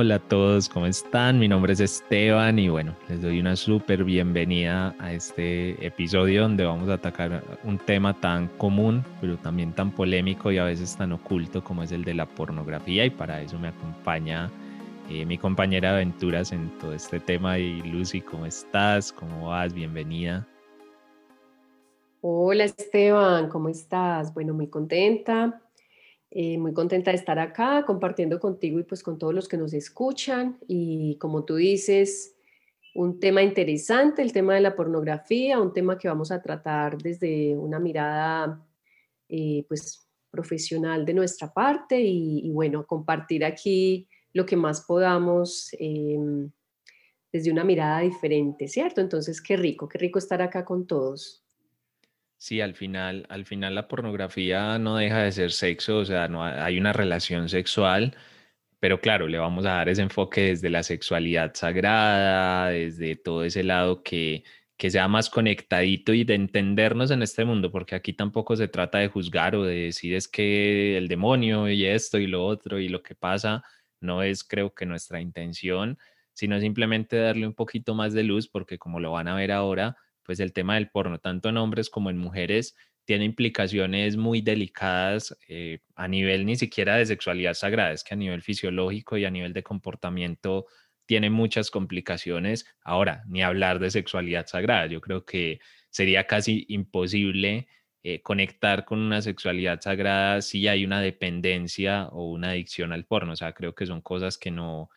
Hola a todos, ¿cómo están? Mi nombre es Esteban y bueno, les doy una súper bienvenida a este episodio donde vamos a atacar un tema tan común, pero también tan polémico y a veces tan oculto como es el de la pornografía y para eso me acompaña eh, mi compañera de aventuras en todo este tema y Lucy, ¿cómo estás? ¿Cómo vas? Bienvenida. Hola Esteban, ¿cómo estás? Bueno, muy contenta eh, muy contenta de estar acá compartiendo contigo y pues con todos los que nos escuchan. Y como tú dices, un tema interesante, el tema de la pornografía, un tema que vamos a tratar desde una mirada eh, pues profesional de nuestra parte y, bueno, compartir aquí lo que más podamos em, desde una mirada diferente, ¿cierto? Entonces, qué rico, qué rico estar acá con todos. Sí, al final, al final la pornografía no deja de ser sexo, o sea, no hay una relación sexual, pero claro, le vamos a dar ese enfoque desde la sexualidad sagrada, desde todo ese lado que, que sea más conectadito y de entendernos en este mundo, porque aquí tampoco se trata de juzgar o de decir es que el demonio y esto y lo otro y lo que pasa no es creo que nuestra intención, sino simplemente darle un poquito más de luz, porque como lo van a ver ahora, pues el tema del porno, tanto en hombres como en mujeres, tiene implicaciones muy delicadas eh, a nivel ni siquiera de sexualidad sagrada, es que a nivel fisiológico y a nivel de comportamiento tiene muchas complicaciones. Ahora, ni hablar de sexualidad sagrada, yo creo que sería casi imposible eh, conectar con una sexualidad sagrada si hay una dependencia o una adicción al porno. O sea, creo que son cosas que no,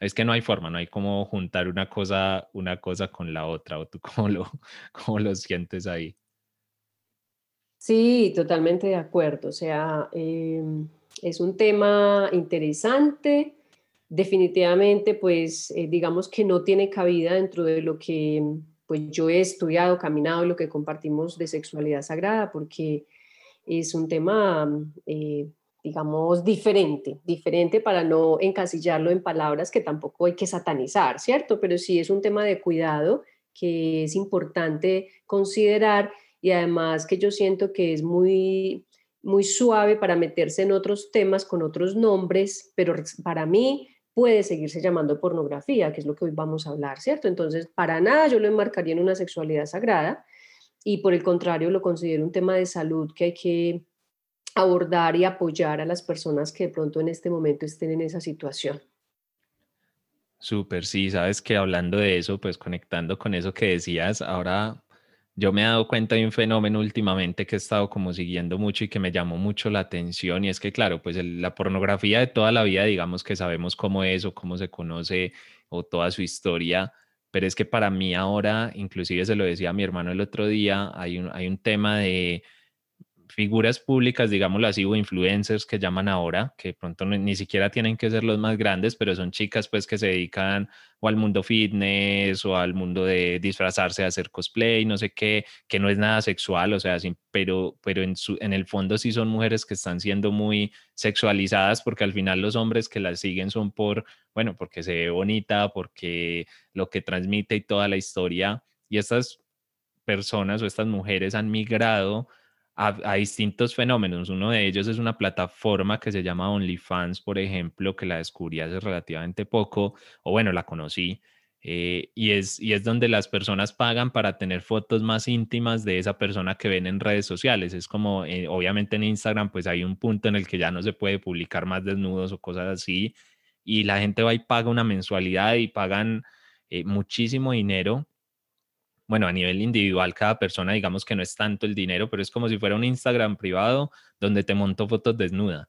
es que no hay forma, no hay cómo juntar una cosa, una cosa con la otra, o tú cómo lo, cómo lo sientes ahí. Sí, totalmente de acuerdo. O sea, em, es un tema interesante. Definitivamente, pues eh, digamos que no tiene cabida dentro de lo que pues yo he estudiado, caminado, lo que compartimos de sexualidad sagrada, porque es un tema eh, digamos, diferente, diferente para no encasillarlo en palabras que tampoco hay que satanizar, ¿cierto? Pero sí es un tema de cuidado que es importante considerar y además que yo siento que es muy muy suave para meterse en otros temas con otros nombres, pero para mí puede seguirse llamando pornografía, que es lo que hoy vamos a hablar, ¿cierto? Entonces, para nada yo lo enmarcaría en una sexualidad sagrada y por el contrario lo considero un tema de salud que hay que abordar y apoyar a las personas que de pronto en este momento estén en esa situación. Súper, sí, sabes que hablando de eso, pues conectando con eso que decías, ahora yo me he dado cuenta de un fenómeno últimamente que he estado como siguiendo mucho y que me llamó mucho la atención y es que claro, pues la pornografía de toda la vida, digamos que sabemos cómo es o cómo se conoce o toda su historia, pero es que para mí ahora, inclusive se lo decía a mi hermano el otro día, hay un, hay un tema de figuras públicas, digámoslo así, o influencers que llaman ahora, que pronto ni siquiera tienen que ser los más grandes, pero son chicas pues que se dedican o al mundo fitness o al mundo de disfrazarse, hacer cosplay, no sé qué, que no es nada sexual, o sea, pero, pero en, su, en el fondo sí son mujeres que están siendo muy sexualizadas porque al final los hombres que las siguen son por, bueno, porque se ve bonita, porque lo que transmite y toda la historia, y estas personas o estas mujeres han migrado a, distintos fenómenos. Uno de ellos es una plataforma que se llama OnlyFans, por ejemplo, que la descubrí hace relativamente poco, o bueno, la conocí. Eh, y, es, y es donde las personas pagan para tener fotos más íntimas de esa persona que ven en redes sociales. Es como, eh, obviamente en Instagram, pues hay un punto en el que ya no se puede publicar más desnudos o cosas así. Y la gente va y paga una mensualidad y pagan eh, muchísimo dinero bueno, a nivel individual, cada persona, digamos que no es tanto el dinero, pero es como si fuera un Instagram privado donde te monto fotos desnuda.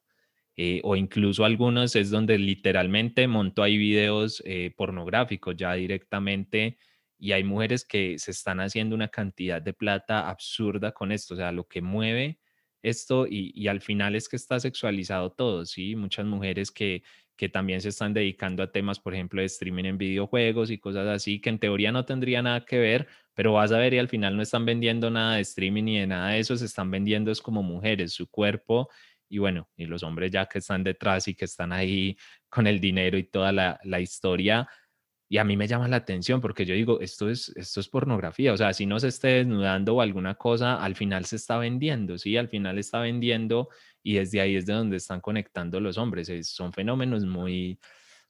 Eh, o incluso algunos es donde literalmente monto ahí videos eh, pornográficos ya directamente y hay mujeres que se están haciendo una cantidad de plata absurda con esto, o sea, lo que mueve esto y, y al final es que está sexualizado todo, ¿sí? Muchas mujeres que que también se están dedicando a temas, por ejemplo, de streaming en videojuegos y cosas así, que en teoría no tendría nada que ver, pero vas a ver y al final no están vendiendo nada de streaming ni de nada de eso, se están vendiendo es como mujeres, su cuerpo y bueno, y los hombres ya que están detrás y que están ahí con el dinero y toda la, la historia, y a mí me llama la atención porque yo digo, esto es, esto es pornografía, o sea, si no se esté desnudando o alguna cosa, al final se está vendiendo, ¿sí? Al final está vendiendo y desde ahí es de donde están conectando los hombres. son fenómenos muy,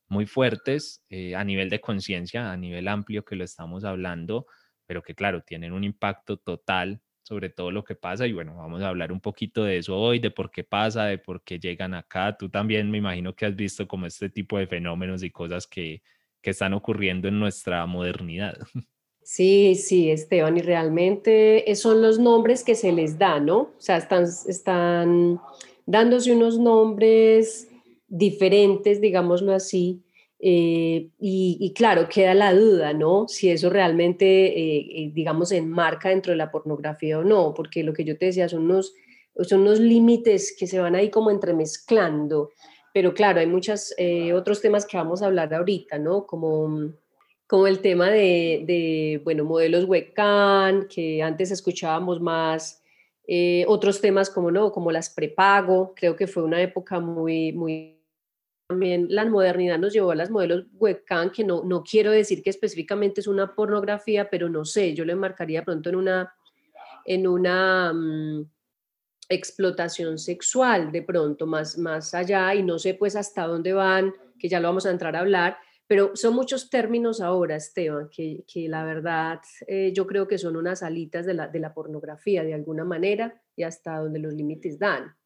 muy fuertes eh, a nivel de conciencia, a nivel amplio que lo estamos hablando, pero que claro, tienen un impacto total sobre todo lo que pasa y bueno, vamos a hablar un poquito de eso hoy, de por qué pasa, de por qué llegan acá. Tú también me imagino que has visto como este tipo de fenómenos y cosas que, que están ocurriendo en nuestra modernidad. Sí, sí, Esteban, y realmente son los nombres que se les da, ¿no? O sea, están, están dándose unos nombres diferentes, digámoslo así, eh, y, claro, queda la duda, ¿no? Si eso realmente, eh, eh, digamos, enmarca dentro de la pornografía o no, porque lo que yo te decía son unos, son unos límites que se van ahí como entremezclando. Pero claro, hay muchos otros temas que vamos a hablar ahorita, ¿no? Como, como el tema de, de bueno, modelos webcam, que antes escuchábamos más. otros temas como, ¿no? Como las prepago, creo que fue una época muy, muy también la modernidad nos llevó a las modelos webcam, que no, no quiero decir que específicamente es una pornografía, pero no sé, yo le marcaría pronto en una, en una mm, explotación sexual de pronto más, más allá y no sé pues hasta dónde van, que ya lo vamos a entrar a hablar, pero son muchos términos ahora, Esteban, que, que la verdad eh, yo creo que son unas alitas de la, de la pornografía de alguna manera y hasta donde los límites dan.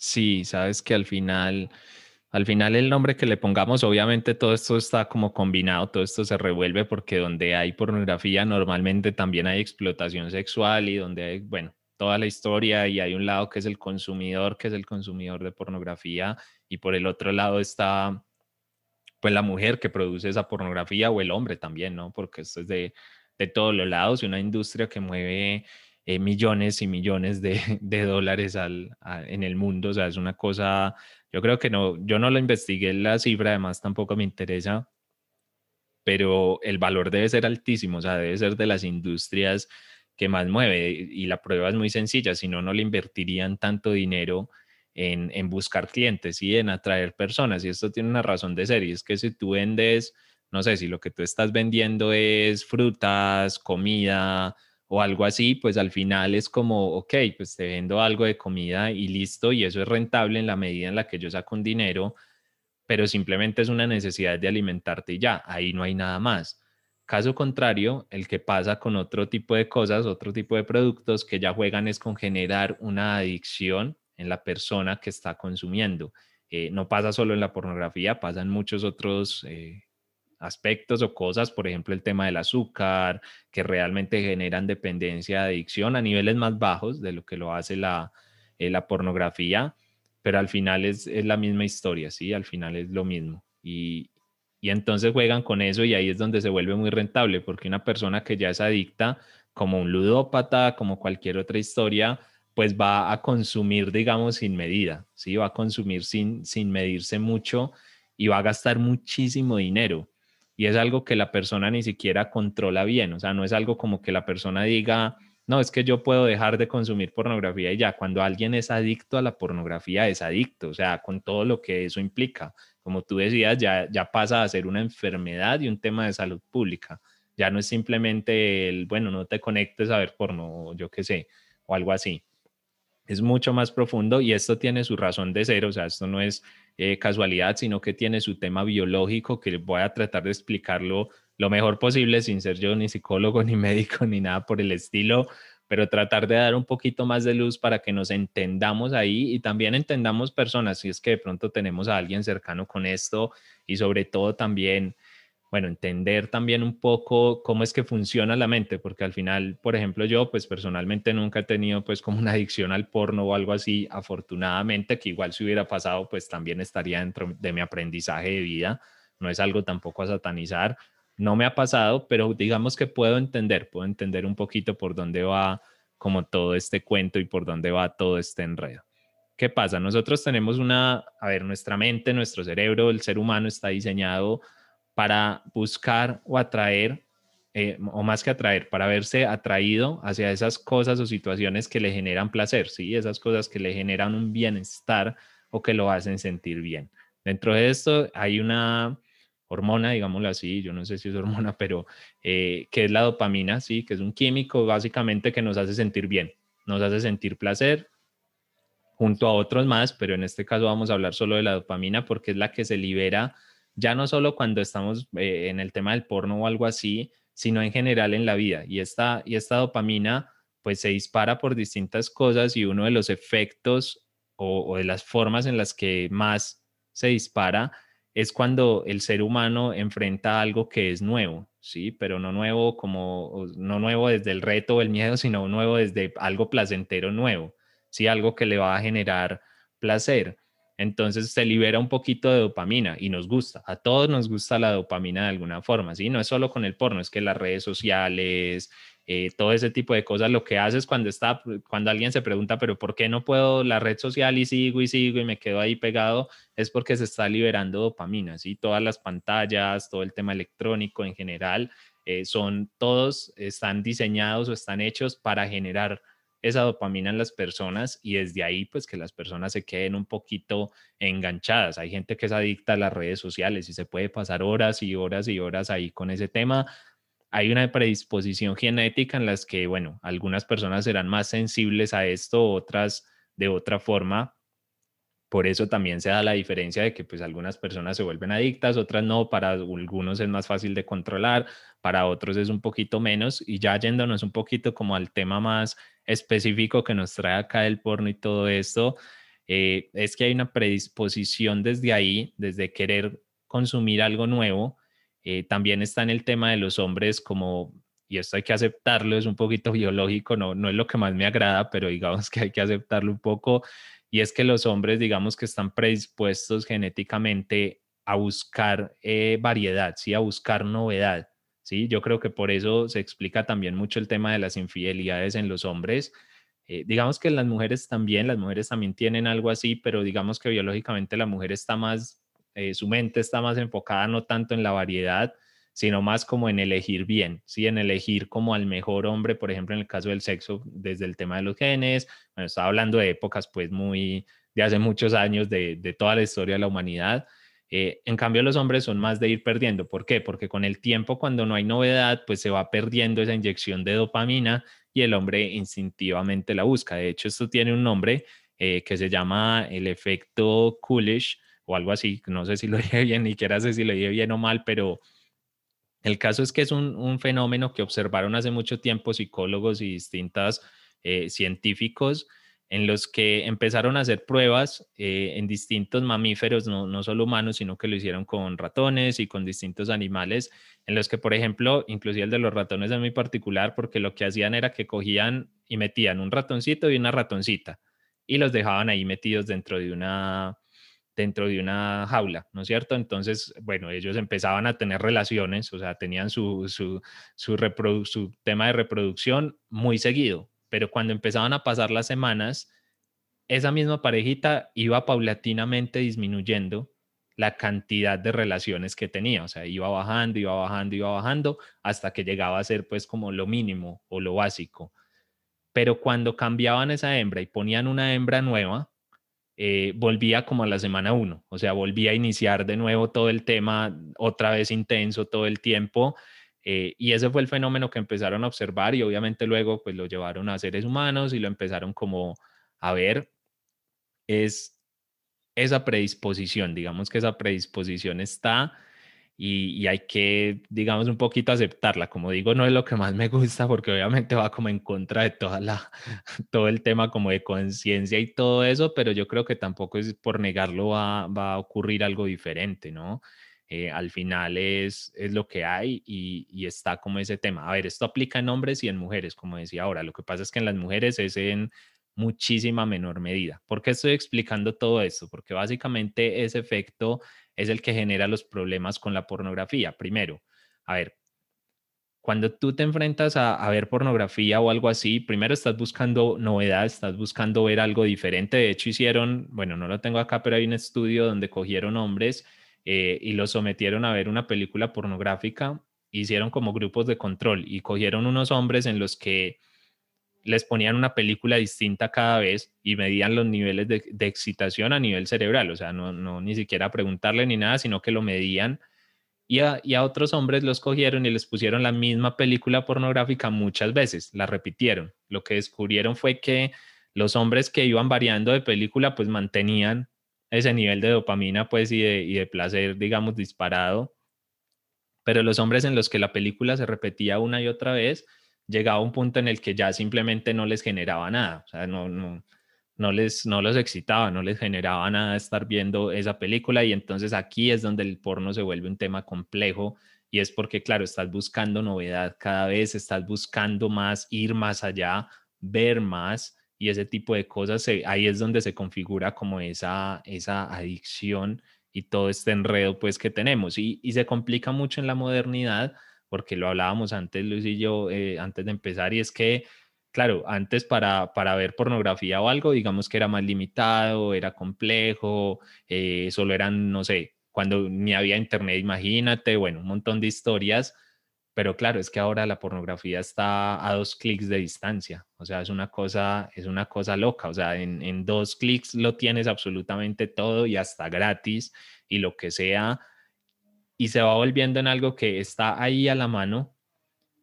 Sí, sabes que al final, al final el nombre que le pongamos, obviamente todo esto está como combinado, todo esto se revuelve porque donde hay pornografía normalmente también hay explotación sexual y donde hay, bueno, toda la historia y hay un lado que es el consumidor, que es el consumidor de pornografía y por el otro lado está pues la mujer que produce esa pornografía o el hombre también, ¿no? Porque esto es de, de todos los lados y una industria que mueve eh, millones y millones de, dólares al, en el mundo. O sea, es una cosa, yo creo que no, yo no lo investigué la cifra, además tampoco me interesa, pero el valor debe ser altísimo, o sea, debe ser de las industrias que más mueve y la prueba es muy sencilla, si no, no le invertirían tanto dinero en, en buscar clientes y en atraer personas. Y esto tiene una razón de ser, y es que si tú vendes, no sé, si lo que tú estás vendiendo es frutas, comida, o algo así, pues al final es como, ok, pues te vendo algo de comida y listo, y eso es rentable en la medida en la que yo saco un dinero, pero simplemente es una necesidad de alimentarte y ya, ahí no hay nada más. Caso contrario, el que pasa con otro tipo de cosas, otro tipo de productos que ya juegan es con generar una adicción en la persona que está consumiendo. Eh, no pasa solo en la pornografía, pasa en muchos otros eh, aspectos o cosas, por ejemplo, el tema del azúcar, que realmente generan dependencia, adicción a niveles más bajos de lo que lo hace la, eh, la pornografía, pero al final es, es, la misma historia, ¿sí? Al final es lo mismo. Y, y entonces juegan con eso y ahí es donde se vuelve muy rentable, porque una persona que ya es adicta, como un ludópata, como cualquier otra historia, pues va a consumir, digamos, sin medida, ¿sí? Va a consumir sin, sin medirse mucho y va a gastar muchísimo dinero y es algo que la persona ni siquiera controla bien, o sea, no es algo como que la persona diga, no, es que yo puedo dejar de consumir pornografía y ya, cuando alguien es adicto a la pornografía es adicto, o sea, con todo lo que eso implica. Como tú decías, ya, ya pasa a ser una enfermedad y un tema de salud pública. Ya no es simplemente el, bueno, no te conectes a ver porno, yo qué sé, o algo así. Es mucho más profundo y esto tiene su razón de ser, o sea, esto no es eh, casualidad, sino que tiene su tema biológico que voy a tratar de explicarlo lo mejor posible sin ser yo ni psicólogo, ni médico, ni nada por el estilo, pero tratar de dar un poquito más de luz para que nos entendamos ahí y también entendamos personas, si es que de pronto tenemos a alguien cercano con esto y sobre todo también bueno, entender también un poco cómo es que funciona la mente, porque al final, por ejemplo, yo pues personalmente nunca he tenido pues como una adicción al porno o algo así, afortunadamente, que igual si hubiera pasado pues también estaría dentro de mi aprendizaje de vida, no es algo tampoco a satanizar, no me ha pasado, pero digamos que puedo entender, puedo entender un poquito por dónde va como todo este cuento y por dónde va todo este enredo. ¿Qué pasa? Nosotros tenemos una, a ver, nuestra mente, nuestro cerebro, el ser humano está diseñado para buscar o atraer eh, o más que atraer, para verse atraído hacia esas cosas o situaciones que le generan placer, ¿sí? Esas cosas que le generan un bienestar o que lo hacen sentir bien. Dentro de esto hay una hormona, digámoslo así, yo no sé si es hormona, pero eh, que es la dopamina, ¿sí? Que es un químico básicamente que nos hace sentir bien, nos hace sentir placer junto a otros más, pero en este caso vamos a hablar solo de la dopamina porque es la que se libera ya no solo cuando estamos eh, en el tema del porno o algo así, sino en general en la vida. Y esta, y esta dopamina pues se dispara por distintas cosas y uno de los efectos o, de las formas en las que más se dispara es cuando el ser humano enfrenta algo que es nuevo, ¿sí? Pero no nuevo como, no nuevo desde el reto o el miedo, sino nuevo desde algo placentero nuevo, ¿sí? Algo que le va a generar placer. Entonces se libera un poquito de dopamina y nos gusta. A todos nos gusta la dopamina de alguna forma, ¿sí? No es solo con el porno, es que las redes sociales, eh, todo ese tipo de cosas, lo que haces cuando está, cuando alguien se pregunta, pero ¿por qué no puedo la red social y sigo y sigo y me quedo ahí pegado? Es porque se está liberando dopamina, ¿sí? Todas las pantallas, todo el tema electrónico en general, eh, son todos, están diseñados o están hechos para generar esa dopamina en las personas y desde ahí pues que las personas se queden un poquito enganchadas. Hay gente que es adicta a las redes sociales y se puede pasar horas y horas y horas ahí con ese tema. Hay una predisposición genética en las que, bueno, algunas personas serán más sensibles a esto, otras de otra forma. Por eso también se da la diferencia de que pues algunas personas se vuelven adictas, otras no, para algunos es más fácil de controlar, para otros es un poquito menos y ya yéndonos un poquito como al tema más específico que nos trae acá el porno y todo esto, eh, es que hay una predisposición desde ahí, desde querer consumir algo nuevo. Eh, también está en el tema de los hombres como, y esto hay que aceptarlo, es un poquito biológico, no, no es lo que más me agrada, pero digamos que hay que aceptarlo un poco, y es que los hombres, digamos que están predispuestos genéticamente a buscar eh, variedad, ¿sí? a buscar novedad. ¿Sí? Yo creo que por eso se explica también mucho el tema de las infidelidades en los hombres. Eh, digamos que las mujeres también, las mujeres también tienen algo así, pero digamos que biológicamente la mujer está más, eh, su mente está más enfocada no tanto en la variedad, sino más como en elegir bien, ¿sí? En elegir como al mejor hombre, por ejemplo, en el caso del sexo, desde el tema de los genes. Bueno, estaba hablando de épocas pues muy, de hace muchos años, de, de toda la historia de la humanidad. Eh, en cambio, los hombres son más de ir perdiendo. ¿Por qué? Porque con el tiempo, cuando no hay novedad, pues se va perdiendo esa inyección de dopamina y el hombre instintivamente la busca. De hecho, esto tiene un nombre eh, que se llama el efecto Coolidge o algo así. No sé si lo dije bien, ni siquiera sé si lo dije bien o mal, pero el caso es que es un, fenómeno que observaron hace mucho tiempo psicólogos y distintos eh, científicos en los que empezaron a hacer pruebas eh, en distintos mamíferos, no, no, solo humanos, sino que lo hicieron con ratones y con distintos animales, en los que, por ejemplo, inclusive el de los ratones es muy particular porque lo que hacían era que cogían y metían un ratoncito y una ratoncita y los dejaban ahí metidos dentro de una dentro de una jaula, ¿no es cierto? Entonces, bueno, ellos empezaban a tener relaciones, o sea, tenían su, su, su, su tema de reproducción muy seguido, pero cuando empezaban a pasar las semanas, esa misma parejita iba paulatinamente disminuyendo la cantidad de relaciones que tenía, o sea, iba bajando, iba bajando, iba bajando, hasta que llegaba a ser pues como lo mínimo o lo básico. Pero cuando cambiaban esa hembra y ponían una hembra nueva, eh, volvía como a la semana uno, o sea, volvía a iniciar de nuevo todo el tema, otra vez intenso todo el tiempo, eh, y ese fue el fenómeno que empezaron a observar y obviamente luego pues lo llevaron a seres humanos y lo empezaron como a ver. Es esa predisposición, digamos que esa predisposición está y, hay que, digamos, un poquito aceptarla. Como digo, no es lo que más me gusta porque obviamente va como en contra de toda la, todo el tema como de conciencia y todo eso, pero yo creo que tampoco es por negarlo va, va a ocurrir algo diferente, ¿no? Eh, al final es, es lo que hay y, está como ese tema. A ver, esto aplica en hombres y en mujeres, como decía ahora. Lo que pasa es que en las mujeres es en muchísima menor medida. ¿Por qué estoy explicando todo esto? Porque básicamente ese efecto es el que genera los problemas con la pornografía. Primero, a ver, cuando tú te enfrentas a, a, ver pornografía o algo así, primero estás buscando novedad, estás buscando ver algo diferente. De hecho, hicieron, bueno, no lo tengo acá, pero hay un estudio donde cogieron hombres eh, y lo sometieron a ver una película pornográfica hicieron como grupos de control y cogieron unos hombres en los que les ponían una película distinta cada vez y medían los niveles de, excitación a nivel cerebral, o sea, no, no, ni siquiera preguntarle ni nada, sino que lo medían. Y a, y a, otros hombres los cogieron y les pusieron la misma película pornográfica muchas veces, la repitieron. Lo que descubrieron fue que los hombres que iban variando de película, pues mantenían ese nivel de dopamina, pues, y de, y de placer, digamos, disparado. Pero los hombres en los que la película se repetía una y otra vez, llegaba un punto en el que ya simplemente no les generaba nada, o sea, no, no, no, les, no los excitaba, no les generaba nada estar viendo esa película. Y entonces aquí es donde el porno se vuelve un tema complejo y es porque, claro, estás buscando novedad cada vez, estás buscando más, ir más allá, ver más y ese tipo de cosas, ahí es donde se configura como esa, esa adicción y todo este enredo pues que tenemos. Y, se complica mucho en la modernidad porque lo hablábamos antes, Luis y yo, eh, antes de empezar, y es que, claro, antes para, para ver pornografía o algo, digamos que era más limitado, era complejo, eh, solo eran, no sé, cuando ni había internet, imagínate, bueno, un montón de historias, pero claro, es que ahora la pornografía está a dos clics de distancia, o sea, es una cosa, es una cosa loca, o sea, en, en dos clics lo tienes absolutamente todo y hasta gratis y lo que sea y se va volviendo en algo que está ahí a la mano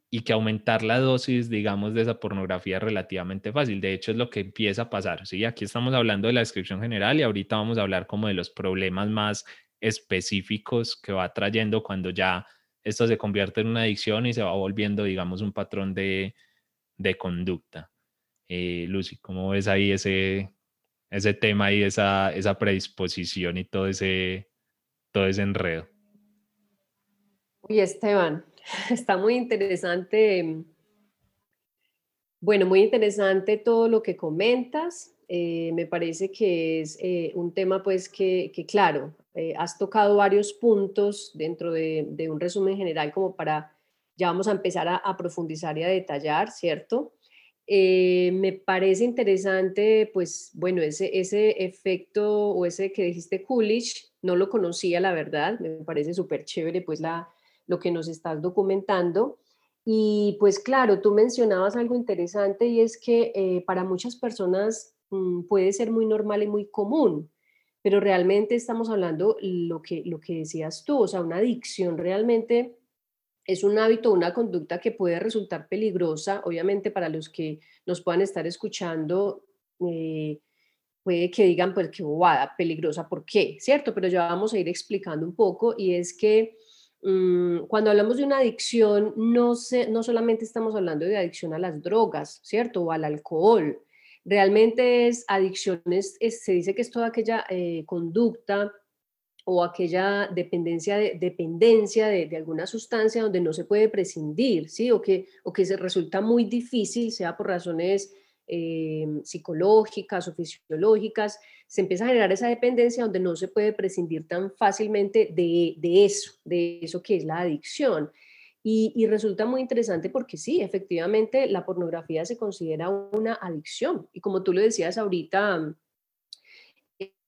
y que aumentar la dosis, digamos, de esa pornografía es relativamente fácil. De hecho, es lo que empieza a pasar. Sí, aquí estamos hablando de la descripción general y ahorita vamos a hablar como de los problemas más específicos que va trayendo cuando ya esto se convierte en una adicción y se va volviendo, digamos, un patrón de, de conducta. Eh, Lucy, ¿cómo ves ahí ese, ese tema y esa, esa predisposición y todo ese, todo ese enredo? Uy, Esteban, está muy interesante. Bueno, muy interesante todo lo que comentas. Eh, me parece que es eh, un tema, pues, que, claro, eh, has tocado varios puntos dentro de, un resumen general como para, ya vamos a empezar a, profundizar y a detallar, ¿cierto? me parece interesante, pues, bueno, ese, ese efecto o ese que dijiste Coolidge, no lo conocía, la verdad, me parece súper chévere, pues, la, lo que nos estás documentando. Y pues claro, tú mencionabas algo interesante y es que eh, para muchas personas mm, puede ser muy normal y muy común, pero realmente estamos hablando lo que, lo que decías tú, o sea, una adicción realmente es un hábito, una conducta que puede resultar peligrosa, obviamente para los que nos puedan estar escuchando. Eh, puede que digan, pues qué bobada, peligrosa, ¿por qué? ¿Cierto? Pero ya vamos a ir explicando un poco y es que Mm, cuando hablamos de una adicción, no, no solamente estamos hablando de adicción a las drogas, ¿cierto? O al alcohol. Realmente es adicciones, se dice que es toda aquella eh, conducta o aquella dependencia de, dependencia de, alguna sustancia donde no se puede prescindir, ¿sí? O que, o que se resulta muy difícil, sea por razones eh, psicológicas o fisiológicas, se empieza a generar esa dependencia donde no se puede prescindir tan fácilmente de, eso, de eso que es la adicción. Y, resulta muy interesante porque sí, efectivamente la pornografía se considera una adicción. Y como tú lo decías ahorita,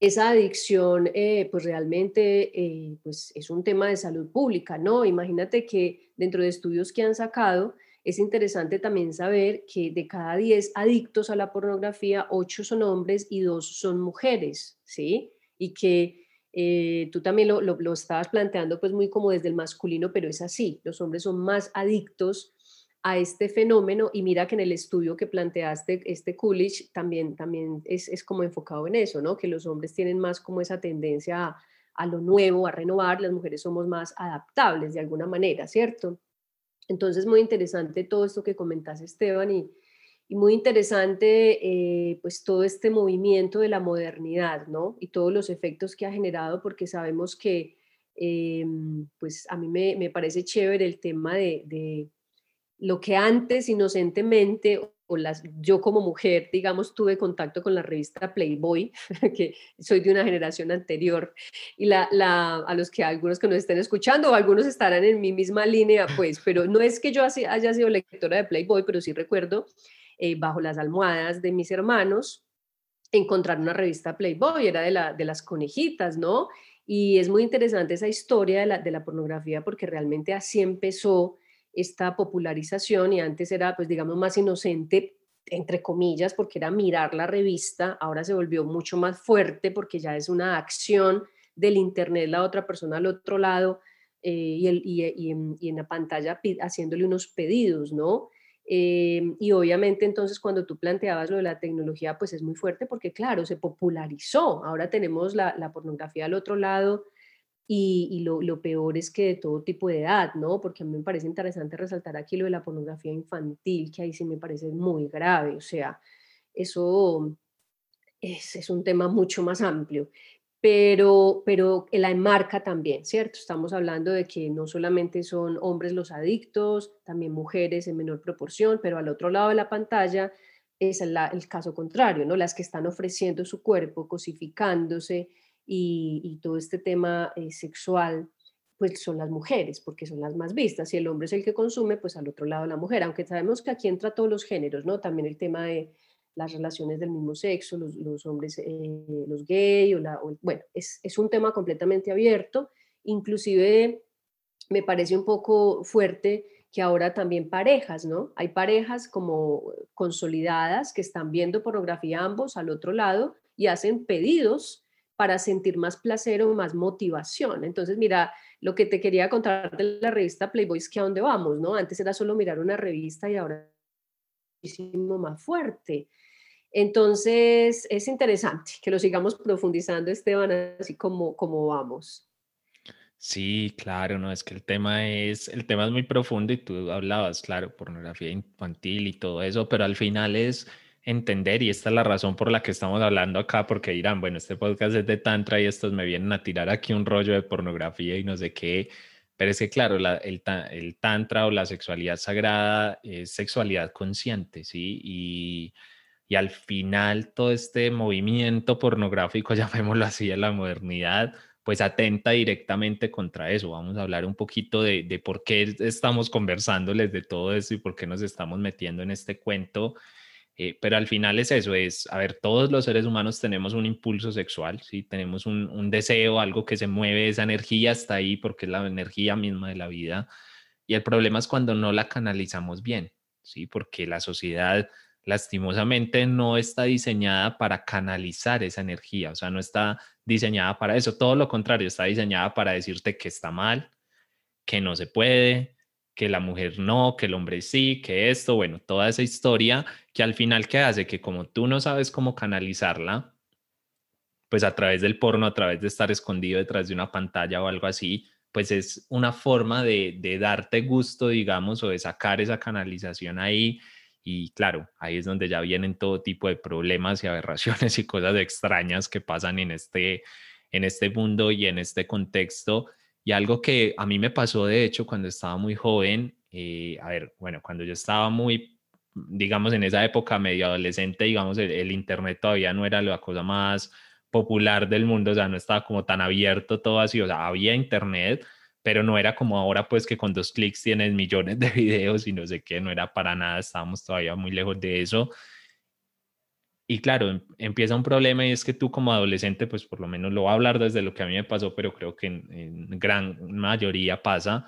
esa adicción eh, pues realmente eh, pues es un tema de salud pública, ¿no? Imagínate que dentro de estudios que han sacado, es interesante también saber que de cada 10 adictos a la pornografía, 8 son hombres y 2 son mujeres, ¿sí? Y que eh, tú también lo, lo, estabas planteando pues muy como desde el masculino, pero es así, los hombres son más adictos a este fenómeno y mira que en el estudio que planteaste, este Coolidge, también, también es, es como enfocado en eso, ¿no? Que los hombres tienen más como esa tendencia a, a lo nuevo, a renovar, las mujeres somos más adaptables de alguna manera, ¿cierto? Entonces, muy interesante todo esto que comentas, Esteban, y, muy interesante eh, pues todo este movimiento de la modernidad, ¿no? Y todos los efectos que ha generado, porque sabemos que, eh, pues a mí me, parece chévere el tema de, de lo que antes inocentemente o las, yo como mujer, digamos, tuve contacto con la revista Playboy, que soy de una generación anterior, y la, la, a los que algunos que nos estén escuchando, o algunos estarán en mi misma línea, pues, pero no es que yo haya sido lectora de Playboy, pero sí recuerdo eh, bajo las almohadas de mis hermanos encontrar una revista Playboy, era de, la, de las conejitas, ¿no? Y es muy interesante esa historia de la, de la pornografía porque realmente así empezó esta popularización y antes era, pues digamos, más inocente, entre comillas, porque era mirar la revista, ahora se volvió mucho más fuerte porque ya es una acción del Internet, la otra persona al otro lado eh, y, el, y, en, y, en, la pantalla haciéndole unos pedidos, ¿no? Eh, y obviamente entonces cuando tú planteabas lo de la tecnología, pues es muy fuerte porque claro, se popularizó. Ahora tenemos la, la pornografía al otro lado y, y lo, lo, peor es que de todo tipo de edad, ¿no? Porque a mí me parece interesante resaltar aquí lo de la pornografía infantil, que ahí sí me parece muy grave. O sea, eso es, es un tema mucho más amplio pero, pero la enmarca también, ¿cierto? Estamos hablando de que no solamente son hombres los adictos, también mujeres en menor proporción, pero al otro lado de la pantalla es el, caso contrario, ¿no? Las que están ofreciendo su cuerpo, cosificándose y, todo este tema eh, sexual, pues son las mujeres, porque son las más vistas. Si el hombre es el que consume, pues al otro lado la mujer, aunque sabemos que aquí entra todos los géneros, ¿no? También el tema de las relaciones del mismo sexo, los, hombres, eh, los gay, o, la, bueno, es, es, un tema completamente abierto, inclusive me parece un poco fuerte que ahora también parejas, ¿no? Hay parejas como consolidadas que están viendo pornografía ambos al otro lado y hacen pedidos para sentir más placer o más motivación. Entonces, mira, lo que te quería contar de la revista Playboy es que a dónde vamos, ¿no? Antes era solo mirar una revista y ahora muchísimo más fuerte. Entonces, es interesante que lo sigamos profundizando, Esteban, así como, como vamos. Sí, claro, no, es que el tema es, el tema es muy profundo y tú hablabas, claro, pornografía infantil y todo eso, pero al final es entender, y esta es la razón por la que estamos hablando acá, porque dirán, bueno, este podcast es de Tantra y estos me vienen a tirar aquí un rollo de pornografía y no sé qué, pero es que, claro, el, el Tantra o la sexualidad sagrada es sexualidad consciente, ¿sí? Y y al final todo este movimiento pornográfico, llamémoslo así, en la modernidad, pues atenta directamente contra eso. Vamos a hablar un poquito de, de, por qué estamos conversándoles de todo eso y por qué nos estamos metiendo en este cuento. Eh, pero al final es eso, es, a ver, todos los seres humanos tenemos un impulso sexual, ¿sí? Tenemos un, un deseo, algo que se mueve, esa energía está ahí porque es la energía misma de la vida. Y el problema es cuando no la canalizamos bien, ¿sí? Porque la sociedad lastimosamente no está diseñada para canalizar esa energía, o sea, no está diseñada para eso, todo lo contrario, está diseñada para decirte que está mal, que no se puede, que la mujer no, que el hombre sí, que esto, bueno, toda esa historia que al final ¿qué hace que como tú no sabes cómo canalizarla, pues a través del porno, a través de estar escondido detrás de una pantalla o algo así, pues es una forma de, de darte gusto, digamos, o de sacar esa canalización ahí y claro, ahí es donde ya vienen todo tipo de problemas y aberraciones y cosas extrañas que pasan en este, en este mundo y en este contexto. Y algo que a mí me pasó, de hecho, cuando estaba muy joven, eh, a ver, bueno, cuando yo estaba muy, digamos, en esa época medio adolescente, digamos, el, el, Internet todavía no era la cosa más popular del mundo, o sea, no estaba como tan abierto todo así, o sea, había Internet, pero no era como ahora pues que con dos clics tienes millones de videos y no sé qué, no era para nada, estábamos todavía muy lejos de eso. Y claro, em, empieza un problema y es que tú como adolescente, pues por lo menos lo voy a hablar desde lo que a mí me pasó, pero creo que en, gran mayoría pasa.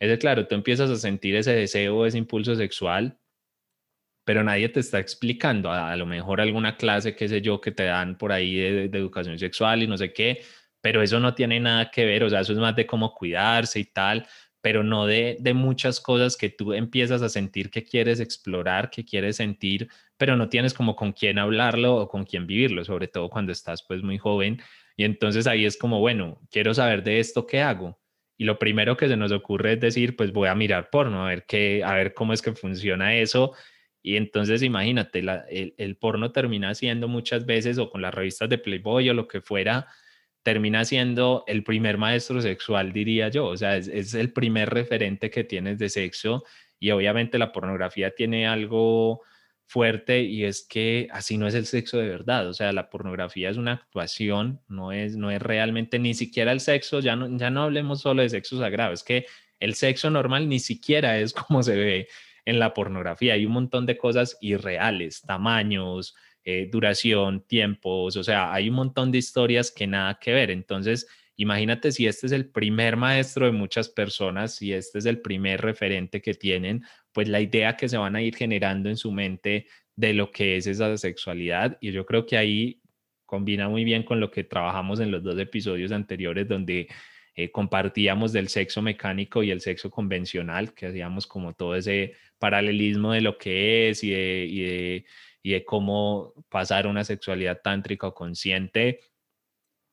Es de claro, tú empiezas a sentir ese deseo, ese impulso sexual, pero nadie te está explicando. A, lo mejor alguna clase, qué sé yo, que te dan por ahí de, de educación sexual y no sé qué, pero eso no tiene nada que ver, o sea, eso es más de cómo cuidarse y tal, pero no de, de muchas cosas que tú empiezas a sentir que quieres explorar, que quieres sentir, pero no tienes como con quién hablarlo o con quién vivirlo, sobre todo cuando estás pues muy joven. Y entonces ahí es como, bueno, quiero saber de esto, ¿qué hago? Y lo primero que se nos ocurre es decir, pues voy a mirar porno, a ver, qué, a ver cómo es que funciona eso. Y entonces imagínate, el, el porno termina siendo muchas veces o con las revistas de Playboy o lo que fuera, termina siendo el primer maestro sexual, diría yo. O sea, es, el primer referente que tienes de sexo y obviamente la pornografía tiene algo fuerte y es que así no es el sexo de verdad. O sea, la pornografía es una actuación, no es, no es realmente ni siquiera el sexo, ya no, ya no hablemos solo de sexo sagrado, es que el sexo normal ni siquiera es como se ve en la pornografía. Hay un montón de cosas irreales, tamaños, eh, duración, tiempos, o sea, hay un montón de historias que nada que ver. Entonces, imagínate si este es el primer maestro de muchas personas, si este es el primer referente que tienen, pues la idea que se van a ir generando en su mente de lo que es esa sexualidad. Y yo creo que ahí combina muy bien con lo que trabajamos en los dos episodios anteriores, donde eh, compartíamos del sexo mecánico y el sexo convencional, que hacíamos como todo ese paralelismo de lo que es y y de cómo pasar una sexualidad tántrica o consciente.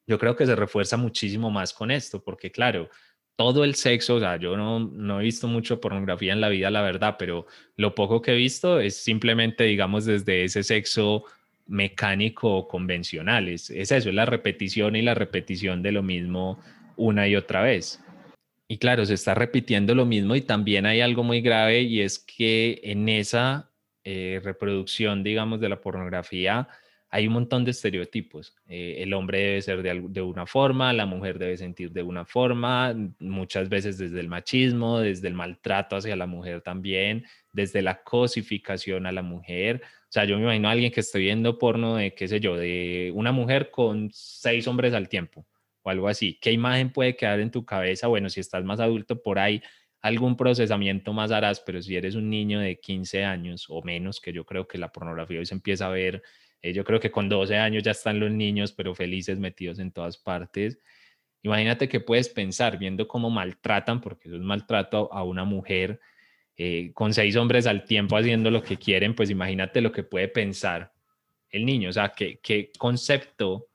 Yo creo que se refuerza muchísimo más con esto, porque claro, todo el sexo, o sea, yo no, no he visto mucho pornografía en la vida, la verdad, pero lo poco que he visto es simplemente, digamos, desde ese sexo mecánico o convencional. Es eso, es la repetición y la repetición de lo mismo una y otra vez. Y claro, se está repitiendo lo mismo y también hay algo muy grave y es que en esa eh, reproducción, digamos, de la pornografía, hay un montón de estereotipos. Eh, el hombre debe ser de, una forma, la mujer debe sentir de una forma, muchas veces desde el machismo, desde el maltrato hacia la mujer también, desde la cosificación a la mujer. O sea, yo me imagino a alguien que esté viendo porno de, qué sé yo, de una mujer con seis hombres al tiempo o algo así. ¿Qué imagen puede quedar en tu cabeza? Bueno, si estás más adulto por ahí, algún procesamiento más harás, pero si eres un niño de 15 años o menos, que yo creo que la pornografía hoy se empieza a ver eh, yo creo que con 12 años ya están los niños, pero felices, metidos en todas partes. Imagínate que puedes pensar viendo cómo maltratan, porque eso es maltrato a una mujer eh, con seis hombres al tiempo haciendo lo que quieren, pues imagínate lo que puede pensar el niño, o sea, qué, qué concepto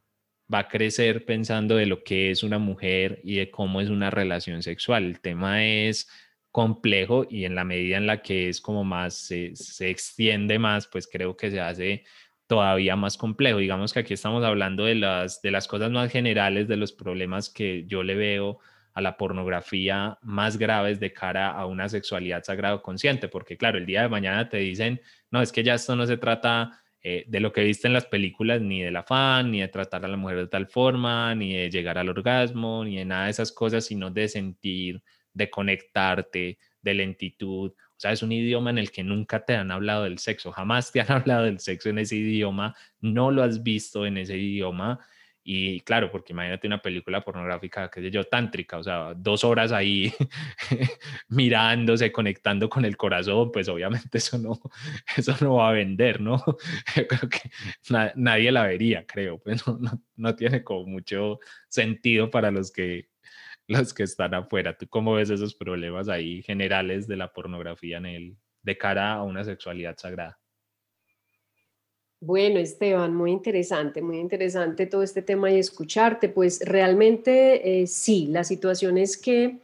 va a crecer pensando de lo que es una mujer y de cómo es una relación sexual. El tema es complejo y en la medida en la que es como más, se, se extiende más, pues creo que se hace todavía más complejo. Digamos que aquí estamos hablando de las, de las cosas más generales, de los problemas que yo le veo a la pornografía más graves de cara a una sexualidad sagrado consciente, porque claro, el día de mañana te dicen, no, es que ya esto no se trata eh, de lo que viste en las películas, ni del afán, ni de tratar a la mujer de tal forma, ni de llegar al orgasmo, ni de nada de esas cosas, sino de sentir, de conectarte, de lentitud, o sea, es un idioma en el que nunca te han hablado del sexo, jamás te han hablado del sexo en ese idioma, no lo has visto en ese idioma. Y claro, porque imagínate una película pornográfica, qué sé yo, tántrica, o sea, dos horas ahí mirándose, conectando con el corazón, pues obviamente eso no, eso no va a vender, ¿no? Yo creo que nadie la vería, creo, pues no, no, no tiene como mucho sentido para los que los que están afuera. ¿Tú cómo ves esos problemas ahí generales de la pornografía en el, de cara a una sexualidad sagrada? Bueno, Esteban, muy interesante, muy interesante todo este tema y escucharte. Pues realmente eh, sí, la situación es que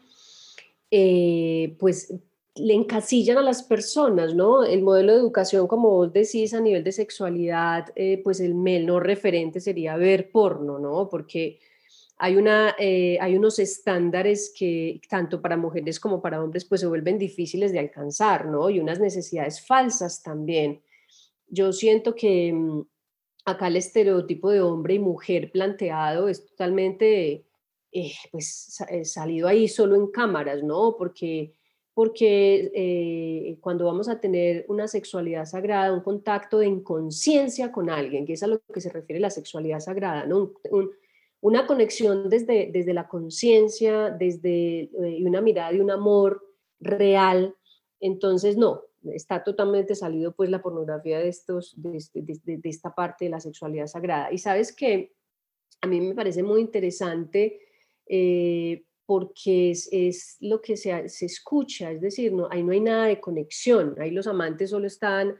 eh, pues le encasillan a las personas, ¿no? El modelo de educación, como vos decís, a nivel de sexualidad, eh, pues el no referente sería ver porno, ¿no? Porque hay, una, hay unos estándares que tanto para mujeres como para hombres pues se vuelven difíciles de alcanzar, ¿no? Y unas necesidades falsas también. Yo siento que mm, acá el estereotipo de hombre y mujer planteado es totalmente eh, pues eh, salido ahí solo en cámaras, ¿no? Porque porque cuando vamos a tener una sexualidad sagrada, un contacto de inconsciencia con alguien, que es a lo que se refiere la sexualidad sagrada, ¿no? un, una conexión desde, desde la conciencia, desde eh, una mirada y un amor real. Entonces, no, está totalmente salido pues la pornografía de, estos, de, este, esta parte de la sexualidad sagrada. Y sabes que a mí me parece muy interesante eh, porque es, lo que se, se, escucha, es decir, no, ahí no hay nada de conexión, ahí los amantes solo están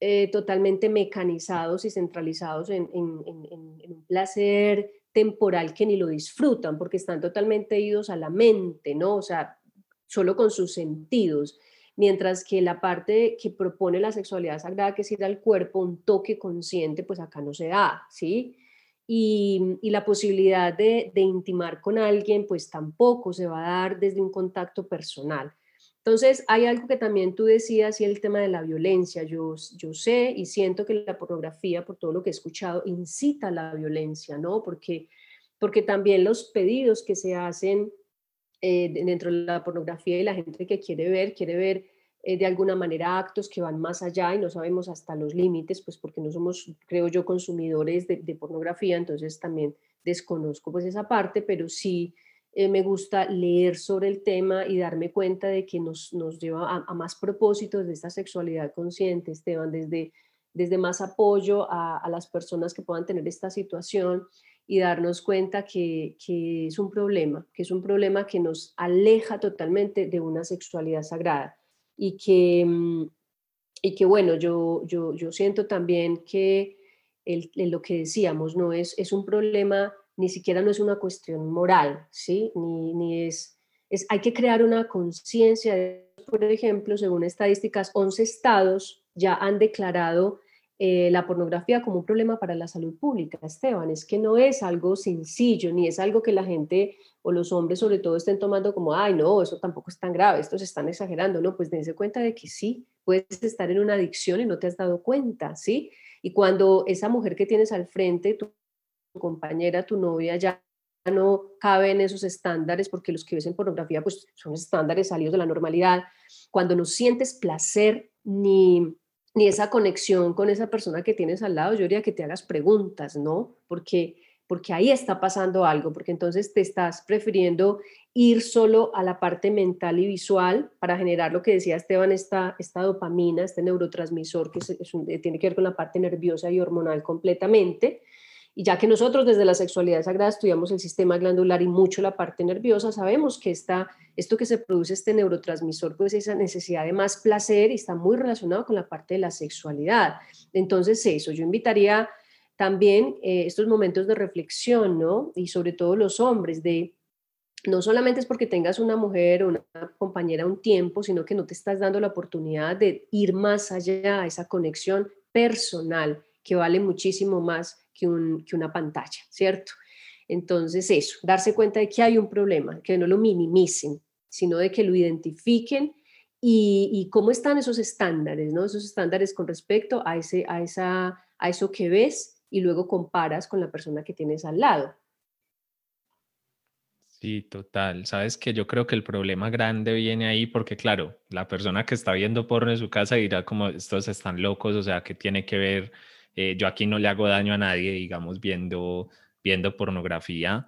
eh, totalmente mecanizados y centralizados en, en, en un placer temporal que ni lo disfrutan porque están totalmente idos a la mente, ¿no? O sea, solo con sus sentidos. Mientras que la parte que propone la sexualidad sagrada, que es ir al cuerpo, un toque consciente, pues acá no se da, ¿sí? Y, la posibilidad de, de intimar con alguien, pues tampoco se va a dar desde un contacto personal. Entonces, hay algo que también tú decías y el tema de la violencia. Yo, yo sé y siento que la pornografía, por todo lo que he escuchado, incita a la violencia, ¿no? Porque, porque también los pedidos que se hacen eh, dentro de la pornografía y la gente que quiere ver, quiere ver eh, de alguna manera actos que van más allá y no sabemos hasta los límites, pues porque no somos, creo yo, consumidores de, pornografía, entonces también desconozco pues esa parte, pero sí eh, me gusta leer sobre el tema y darme cuenta de que nos, nos lleva a, más propósitos de esta sexualidad consciente, Esteban, desde, desde más apoyo a, a las personas que puedan tener esta situación y darnos cuenta que, que, es un problema, que es un problema que nos aleja totalmente de una sexualidad sagrada y que, mm, y que bueno, yo, yo, yo siento también que el, lo que decíamos, no es, es un problema, ni siquiera no es una cuestión moral, ¿sí? Ni, ni es, es, hay que crear una conciencia, por ejemplo, según estadísticas, 11 estados ya han declarado eh, la pornografía como un problema para la salud pública, Esteban. Es que no es algo sencillo, ni es algo que la gente o los hombres sobre todo estén tomando como, ay, no, eso tampoco es tan grave, estos están exagerando, ¿no? Pues dense cuenta de que sí, puedes estar en una adicción y no te has dado cuenta, ¿sí? Y cuando esa mujer que tienes al frente, tu, compañera, tu novia, ya no cabe en esos estándares, porque los que ves en pornografía, pues son estándares salidos de la normalidad, cuando no sientes placer ni ni esa conexión con esa persona que tienes al lado, yo diría que te hagas preguntas, ¿no? Porque, porque ahí está pasando algo, porque entonces te estás prefiriendo ir solo a la parte mental y visual para generar lo que decía Esteban, esta, esta dopamina, este neurotransmisor que tiene que ver con la parte nerviosa y hormonal completamente, y ya que nosotros desde la sexualidad sagrada estudiamos el sistema glandular y mucho la parte nerviosa, sabemos que esta, esto que se produce, este neurotransmisor, pues esa necesidad de más placer y está muy relacionado con la parte de la sexualidad. Entonces eso, yo invitaría también eh, estos momentos de reflexión, ¿no? Y sobre todo los hombres, de no solamente es porque tengas una mujer o una compañera un tiempo, sino que no te estás dando la oportunidad de ir más allá a esa conexión personal que vale muchísimo más que, una pantalla, ¿cierto? Entonces eso, darse cuenta de que hay un problema, que no lo minimicen, sino de que lo identifiquen y, cómo están esos estándares, ¿no? Esos estándares con respecto a, ese, a, esa, a eso que ves y luego comparas con la persona que tienes al lado. Sí, total. Sabes que yo creo que el problema grande viene ahí porque, claro, la persona que está viendo porno en su casa dirá como estos están locos, o sea, que tiene que ver eh, yo aquí no le hago daño a nadie, digamos, viendo, viendo pornografía,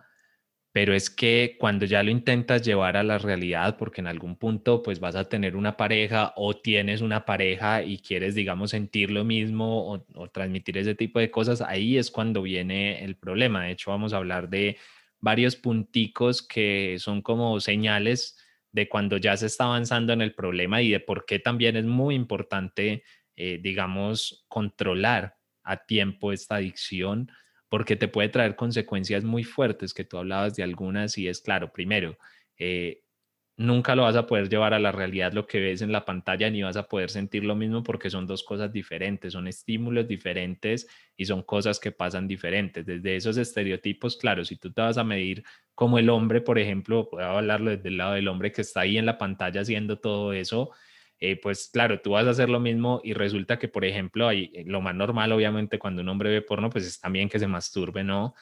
pero es que cuando ya lo intentas llevar a la realidad, porque en algún punto pues vas a tener una pareja o tienes una pareja y quieres, digamos, sentir lo mismo o, transmitir ese tipo de cosas, ahí es cuando viene el problema. De hecho, vamos a hablar de varios punticos que son como señales de cuando ya se está avanzando en el problema y de por qué también es muy importante, eh, digamos, controlar a tiempo esta adicción, porque te puede traer consecuencias muy fuertes, que tú hablabas de algunas, y es claro, primero, eh, nunca lo vas a poder llevar a la realidad lo que ves en la pantalla, ni vas a poder sentir lo mismo porque son dos cosas diferentes, son estímulos diferentes y son cosas que pasan diferentes. Desde esos estereotipos, claro, si tú te vas a medir como el hombre, por ejemplo, puedo hablarlo desde el lado del hombre que está ahí en la pantalla haciendo todo eso, eh, pues claro, tú vas a hacer lo mismo y resulta que, por ejemplo, hay, eh, lo más normal, obviamente, cuando un hombre ve porno, pues es también que se masturbe, ¿no?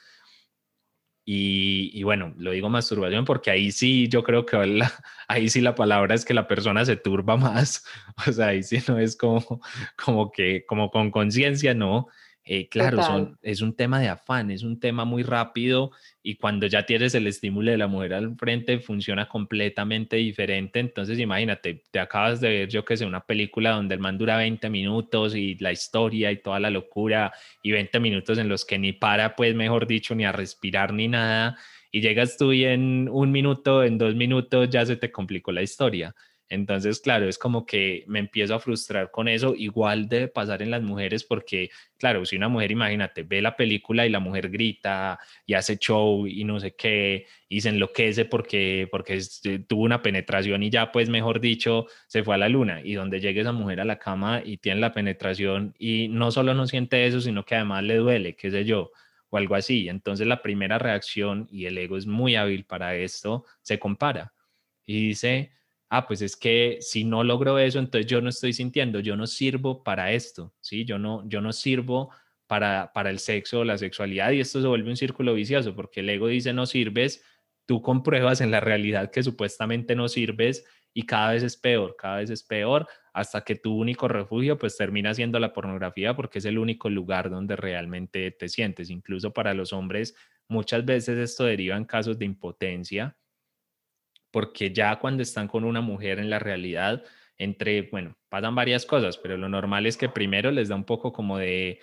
Y, bueno, lo digo masturbación porque ahí sí, yo creo que ahí sí la palabra es que la persona se turba más, o sea, ahí sí no es como, como que, como con conciencia, no, eh, claro, son, es un tema de afán, es un tema muy rápido y cuando ya tienes el estímulo de la mujer al frente funciona completamente diferente. Entonces imagínate, te acabas de ver yo que sé, una película donde el man dura 20 minutos y la historia y toda la locura y 20 minutos en los que ni para, pues mejor dicho, ni a respirar ni nada. Y llegas tú y en un minuto, en dos minutos ya se te complicó la historia. Entonces, claro, es como que me empiezo a frustrar con eso. Igual debe pasar en las mujeres porque, claro, si una mujer, imagínate, ve la película y la mujer grita y hace show y no sé qué, y se enloquece porque, porque eh, tuvo una penetración y ya, pues, mejor dicho, se fue a la luna. Y donde llegue esa mujer a la cama y tiene la penetración y no solo no siente eso, sino que además le duele, qué sé yo o algo así. Entonces la primera reacción, y el ego es muy hábil para esto, se compara y dice, ah, pues es que si no logro eso, entonces yo no estoy sintiendo, yo no sirvo para esto, ¿sí? Yo no, yo no sirvo para, para el sexo o la sexualidad y esto se vuelve un círculo vicioso porque el ego dice no sirves, tú compruebas en la realidad que supuestamente no sirves y cada vez es peor, cada vez es peor hasta que tu único refugio pues termina siendo la pornografía porque es el único lugar donde realmente te sientes. Incluso para los hombres muchas veces esto deriva en casos de impotencia porque ya cuando están con una mujer en la realidad, entre, bueno, pasan varias cosas, pero lo normal es que primero les da un poco como de,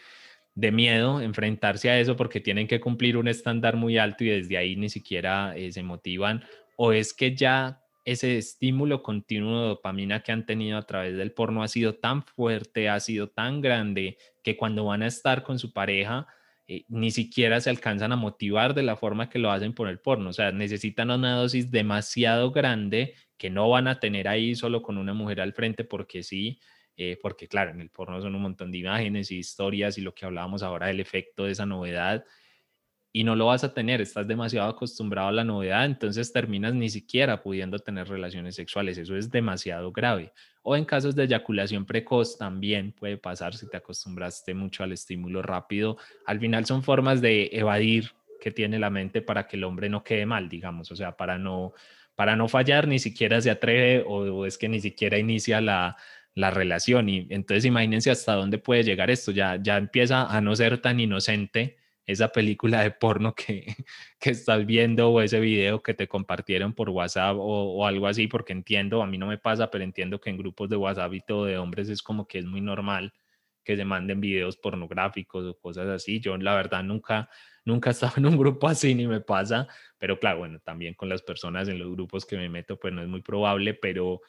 de miedo enfrentarse a eso porque tienen que cumplir un estándar muy alto y desde ahí ni siquiera eh, se motivan, o es que ya ese estímulo continuo de dopamina que han tenido a través del porno ha sido tan fuerte, ha sido tan grande, que cuando van a estar con su pareja, eh, ni siquiera se alcanzan a motivar de la forma que lo hacen por el porno. O sea, necesitan una dosis demasiado grande que no van a tener ahí solo con una mujer al frente porque sí, eh, porque claro, en el porno son un montón de imágenes y historias y lo que hablábamos ahora del efecto de esa novedad y no lo vas a tener, estás demasiado acostumbrado a la novedad, entonces terminas ni siquiera pudiendo tener relaciones sexuales, eso es demasiado grave. O en casos de eyaculación precoz también puede pasar si te acostumbraste mucho al estímulo rápido. Al final son formas de evadir que tiene la mente para que el hombre no quede mal, digamos, o sea, para no, para no fallar ni siquiera se atreve o, es que ni siquiera inicia la, la relación. Y entonces imagínense hasta dónde puede llegar esto, ya, ya empieza a no ser tan inocente esa película de porno que, que estás viendo o ese video que te compartieron por WhatsApp o, algo así, porque entiendo, a mí no me pasa, pero entiendo que en grupos de WhatsApp y todo de hombres es como que es muy normal que se manden videos pornográficos o cosas así. Yo la verdad nunca, nunca he estado en un grupo así ni me pasa, pero claro, bueno, también con las personas en los grupos que me meto, pues no es muy probable, pero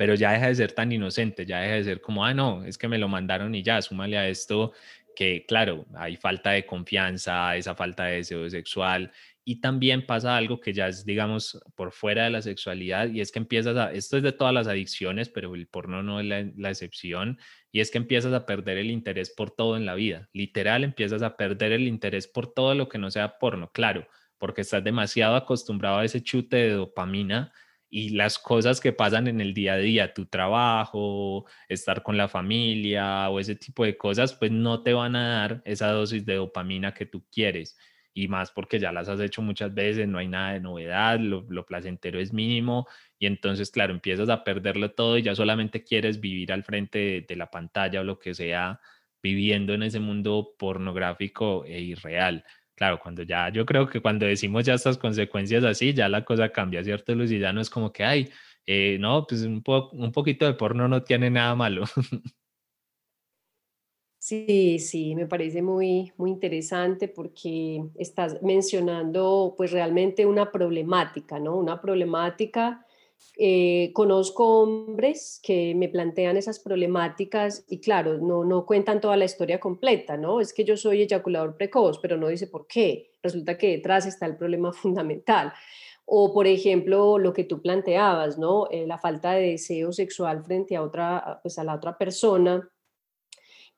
pero ya deja de ser tan inocente, ya deja de ser como, ah, no, es que me lo mandaron y ya, súmale a esto que claro, hay falta de confianza, esa falta de deseo sexual y también pasa algo que ya es, digamos, por fuera de la sexualidad y es que empiezas a, esto es de todas las adicciones, pero el porno no es la, excepción, y es que empiezas a perder el interés por todo en la vida, literal empiezas a perder el interés por todo lo que no sea porno, claro, porque estás demasiado acostumbrado a ese chute de dopamina y las cosas que pasan en el día a día, tu trabajo, estar con la familia o ese tipo de cosas, pues no te van a dar esa dosis de dopamina que tú quieres. Y más porque ya las has hecho muchas veces, no hay nada de novedad, lo, placentero es mínimo y entonces, claro, empiezas a perderlo todo y ya solamente quieres vivir al frente de, de la pantalla o lo que sea, viviendo en ese mundo pornográfico e irreal claro, cuando ya, yo creo que cuando decimos ya estas consecuencias así, ya la cosa cambia, ¿cierto, Luis? Y ya no es como que, ay, eh, no, pues un, un poquito de porno no tiene nada malo. Sí, sí, me parece muy, muy interesante porque estás mencionando pues realmente una problemática, ¿no? Una problemática eh, conozco hombres que me plantean esas problemáticas y claro, no, no cuentan toda la historia completa, ¿no? Es que yo soy eyaculador precoz, pero no dice por qué. Resulta que detrás está el problema fundamental. O, por ejemplo, lo que tú planteabas, ¿no? Eh, la falta de deseo sexual frente a, otra, pues a la otra persona.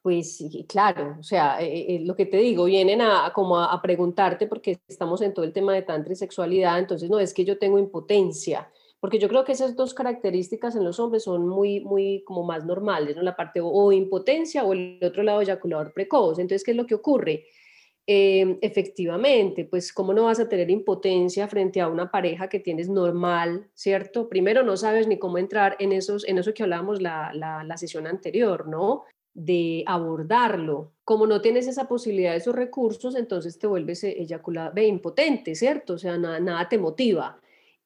Pues claro, o sea, eh, lo que te digo, vienen a, como a, preguntarte porque estamos en todo el tema de tantra y sexualidad, entonces no es que yo tengo impotencia, porque yo creo que esas dos características en los hombres son muy, muy como más normales, ¿no? La parte o, impotencia o el otro lado eyaculador precoz. Entonces, ¿qué es lo que ocurre? Em, efectivamente, pues cómo no vas a tener impotencia frente a una pareja que tienes normal, ¿cierto? Primero no sabes ni cómo entrar en, esos, en eso que hablábamos la, la, sesión anterior, ¿no? De abordarlo. Como no tienes esa posibilidad, esos recursos, entonces te vuelves eyaculado, impotente, ¿cierto? O sea, nada te motiva.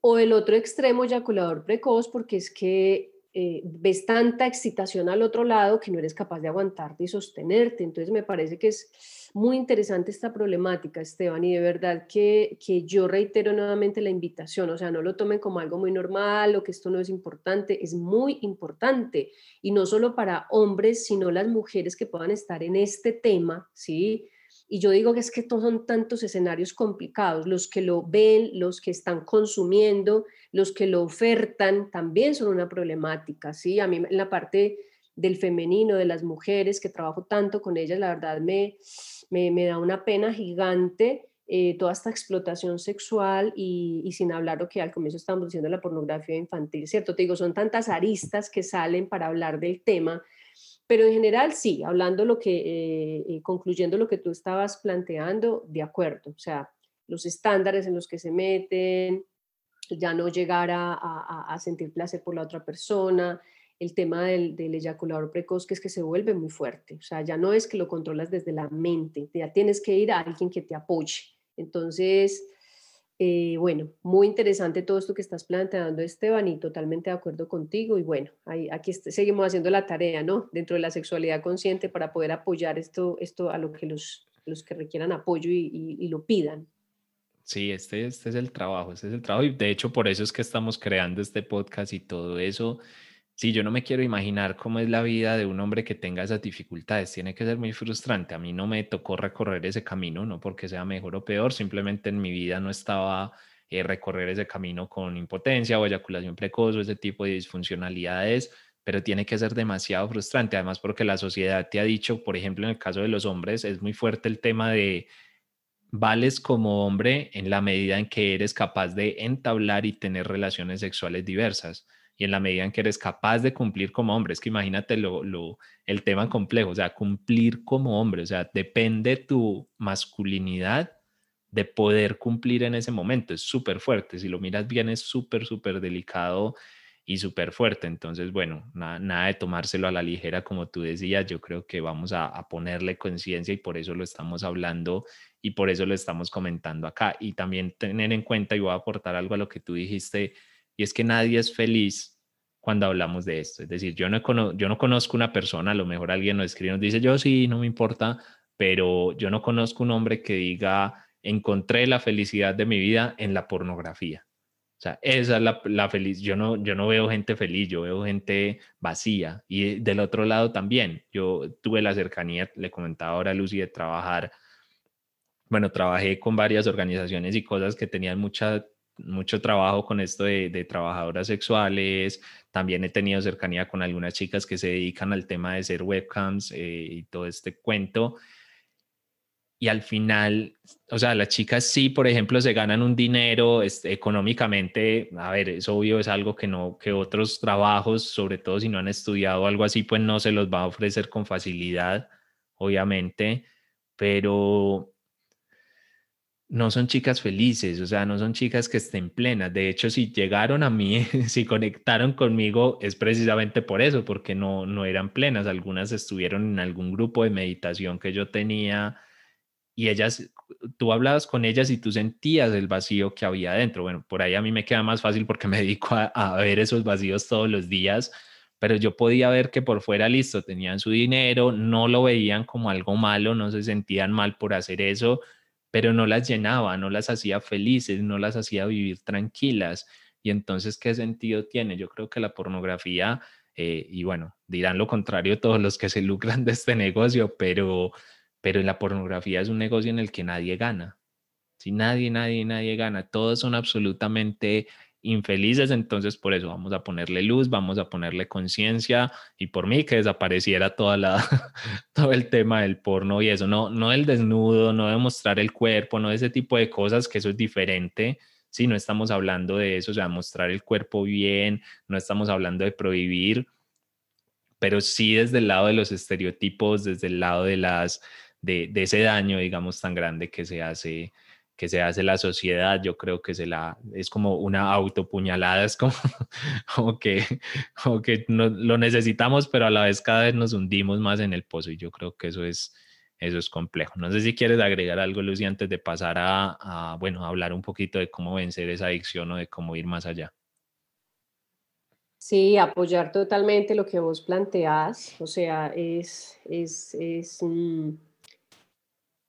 O el otro extremo, eyaculador precoz, porque es que eh, ves tanta excitación al otro lado que no eres capaz de aguantarte y sostenerte. Entonces me parece que es muy interesante esta problemática, Esteban, y de verdad que, que yo reitero nuevamente la invitación, o sea, no lo tomen como algo muy normal o que esto no es importante, es muy importante, y no solo para hombres, sino las mujeres que puedan estar en este tema, ¿sí? Y yo digo que es que todos son tantos escenarios complicados. Los que lo ven, los que están consumiendo, los que lo ofertan, también son una problemática. ¿sí? A mí en la parte del femenino, de las mujeres, que trabajo tanto con ellas, la verdad me, me, da una pena gigante eh, toda esta explotación sexual y, y, sin hablar lo que al comienzo estábamos diciendo la pornografía infantil, ¿cierto? Te digo, son tantas aristas que salen para hablar del tema pero en general, sí, hablando lo que, eh, eh, concluyendo lo que tú estabas planteando, de acuerdo. O sea, los estándares en los que se meten, ya no llegar a, sentir placer por la otra persona, el tema del, del, eyaculador precoz, que es que se vuelve muy fuerte. O sea, ya no es que lo controlas desde la mente, ya tienes que ir a alguien que te apoye. Entonces, eh, bueno, muy interesante todo esto que estás planteando, Esteban, y totalmente de acuerdo contigo. Y bueno, aquí seguimos haciendo la tarea, ¿no? Dentro de la sexualidad consciente para poder apoyar esto, esto a lo que los, los que requieran apoyo y, y, lo pidan. Sí, este, este es el trabajo, este es el trabajo. Y de hecho, por eso es que estamos creando este podcast y todo eso. Sí, yo no me quiero imaginar cómo es la vida de un hombre que tenga esas dificultades. Tiene que ser muy frustrante. A mí no me tocó recorrer ese camino, no porque sea mejor o peor, simplemente en mi vida no estaba eh, recorrer ese camino con impotencia o eyaculación precoz o ese tipo de disfuncionalidades, pero tiene que ser demasiado frustrante. Además, porque la sociedad te ha dicho, por ejemplo, en el caso de los hombres, es muy fuerte el tema de vales como hombre en la medida en que eres capaz de entablar y tener relaciones sexuales diversas y en la medida en que eres capaz de cumplir como hombre, es que imagínate lo, lo, el tema complejo, o sea, cumplir como hombre, o sea, depende tu masculinidad de poder cumplir en ese momento, es súper fuerte, si lo miras bien es súper, súper delicado y súper fuerte, entonces, bueno, nada, nada, de tomárselo a la ligera, como tú decías, yo creo que vamos a, a ponerle conciencia y por eso lo estamos hablando y por eso lo estamos comentando acá, y también tener en cuenta, y voy a aportar algo a lo que tú dijiste, y es que nadie es feliz cuando hablamos de esto. Es decir, yo no, yo no conozco una persona, a lo mejor alguien nos escribe y nos dice, yo sí, no me importa, pero yo no conozco un hombre que diga, encontré la felicidad de mi vida en la pornografía. O sea, esa es la, la feliz. Yo no, yo no veo gente feliz, yo veo gente vacía. Y del otro lado también, yo tuve la cercanía, le comentaba ahora a Lucy, de trabajar. Bueno, trabajé con varias organizaciones y cosas que tenían mucha mucho trabajo con esto de, trabajadoras sexuales, también he tenido cercanía con algunas chicas que se dedican al tema de ser webcams eh, y todo este cuento. Y al final, o sea, las chicas sí, por ejemplo, se ganan un dinero este, económicamente, a ver, es obvio, es algo que no, que otros trabajos, sobre todo si no han estudiado algo así, pues no se los va a ofrecer con facilidad, obviamente, pero no son chicas felices, o sea, no son chicas que estén plenas. De hecho, si llegaron a mí, si conectaron conmigo, es precisamente por eso, porque no, no eran plenas. Algunas estuvieron en algún grupo de meditación que yo tenía y ellas, tú hablabas con ellas y tú sentías el vacío que había dentro. Bueno, por ahí a mí me queda más fácil porque me dedico a, a ver esos vacíos todos los días, pero yo podía ver que por fuera, listo, tenían su dinero, no lo veían como algo malo, no se sentían mal por hacer eso pero no las llenaba, no las hacía felices, no las hacía vivir tranquilas. Y entonces, ¿qué sentido tiene? Yo creo que la pornografía, eh, y bueno, dirán lo contrario todos los que se lucran de este negocio, pero, pero la pornografía es un negocio en el que nadie gana. Si nadie, nadie, nadie gana, todos son absolutamente infelices, entonces por eso vamos a ponerle luz, vamos a ponerle conciencia y por mí que desapareciera toda la, todo el tema del porno y eso, no, no el desnudo, no de mostrar el cuerpo, no ese tipo de cosas, que eso es diferente, si no estamos hablando de eso, o sea, mostrar el cuerpo bien, no estamos hablando de prohibir, pero sí desde el lado de los estereotipos, desde el lado de las, de, de ese daño, digamos, tan grande que se hace que se hace la sociedad, yo creo que se la, es como una autopuñalada, es como, como que, como que no, lo necesitamos, pero a la vez cada vez nos hundimos más en el pozo y yo creo que eso es, eso es complejo. No sé si quieres agregar algo, Lucy, antes de pasar a, bueno, hablar un poquito de cómo vencer esa adicción o de cómo ir más allá. Sí, apoyar totalmente lo que vos planteás, o sea, es, es, es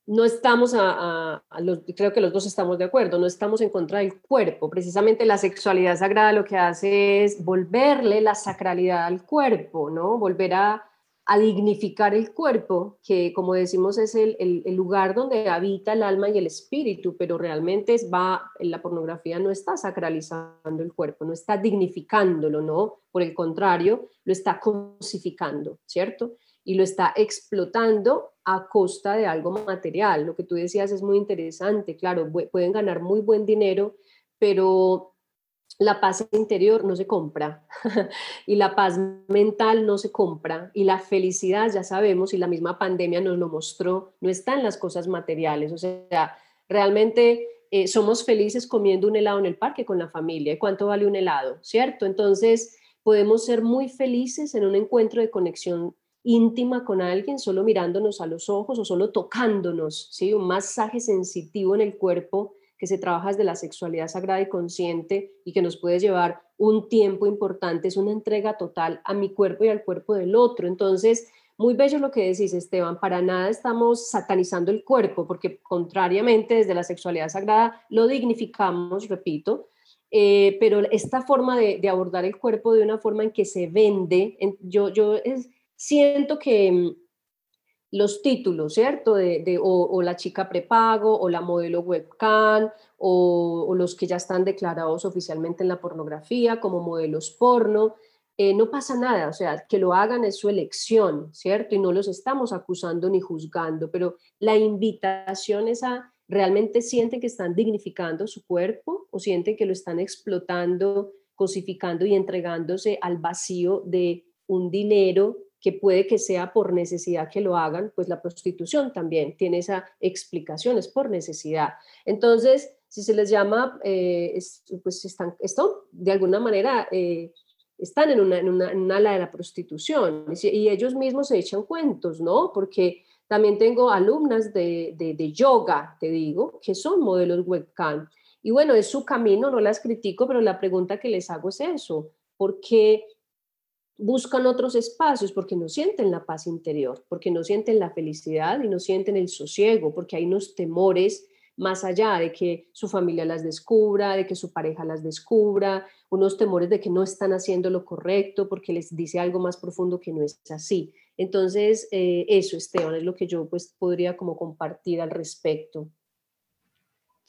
no estamos a, creo que los dos estamos de acuerdo, no estamos en contra del cuerpo. Precisamente la sexualidad sagrada lo que hace es volverle la sacralidad al cuerpo, ¿no? Volver a, dignificar el cuerpo, que como decimos es el, lugar donde habita el alma y el espíritu, pero realmente es, va, la pornografía no está sacralizando el cuerpo, no está dignificándolo, ¿no? Por el contrario, lo está cosificando, ¿cierto? y lo está explotando a costa de algo material. Lo que tú decías es muy interesante, claro, pueden ganar muy buen dinero, pero la paz interior no se compra y la paz mental no se compra y la felicidad, ya sabemos, y la misma pandemia nos lo mostró, no está en las cosas materiales. O sea, realmente eh, somos felices comiendo un helado en el parque con la familia. ¿Y cuánto vale un helado? ¿Cierto? Entonces, podemos ser muy felices en un encuentro de conexión íntima con alguien, solo mirándonos a los ojos o solo tocándonos, ¿sí? un masaje sensitivo en el cuerpo que se trabaja desde la sexualidad sagrada y consciente y que nos puede llevar un tiempo importante, es una entrega total a mi cuerpo y al cuerpo del otro. Entonces, muy bello lo que decís, Esteban, para nada estamos satanizando el cuerpo, porque contrariamente desde la sexualidad sagrada lo dignificamos, repito, eh, pero esta forma de, abordar el cuerpo de una forma en que se vende, yo, yo es, siento que mm, los títulos, ¿cierto? De, o, la chica prepago, o la modelo webcam, o, los que ya están declarados oficialmente en la pornografía como modelos porno, eh, no pasa nada, o sea, que lo hagan es su elección, ¿cierto? Y no los estamos acusando ni juzgando, pero la invitación es a realmente sienten que están dignificando su cuerpo o sienten que lo están explotando, cosificando y entregándose al vacío de un dinero que puede que sea por necesidad que lo hagan, pues la prostitución también tiene esa explicación, es por necesidad. Entonces, si se les llama, eh, pues están, esto de alguna manera eh, están en una, en, una, ala de la prostitución y, ellos mismos se echan cuentos, ¿no? Porque también tengo alumnas de, de, yoga, te digo, que son modelos webcam. Y bueno, es su camino, no las critico, pero la pregunta que les hago es eso. ¿Por qué buscan otros espacios? Porque no sienten la paz interior, porque no sienten la felicidad y no sienten el sosiego, porque hay unos temores más allá de que su familia las descubra, de que su pareja las descubra, unos temores de que no están haciendo lo correcto porque les dice algo más profundo que no es así. Entonces, eh, eso, Esteban, es lo que yo pues podría como compartir al respecto.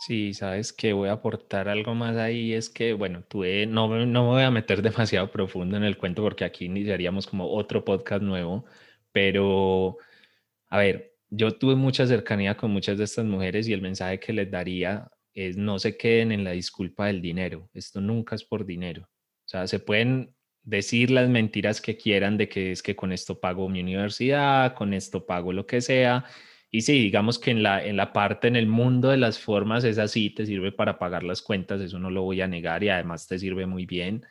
Sí, sabes que voy a aportar algo más ahí, es que, bueno, tuve, no, no me voy a meter demasiado profundo en el cuento porque aquí iniciaríamos como otro podcast nuevo, pero, a ver, yo tuve mucha cercanía con muchas de estas mujeres y el mensaje que les daría es no se queden en la disculpa del dinero, esto nunca es por dinero, o sea, se pueden decir las mentiras que quieran de que es que con esto pago mi universidad, con esto pago lo que sea. Y sí, digamos que en la, en la parte, en el mundo de las formas, es así, te sirve para pagar las cuentas, eso no lo voy a negar y además te sirve muy bien.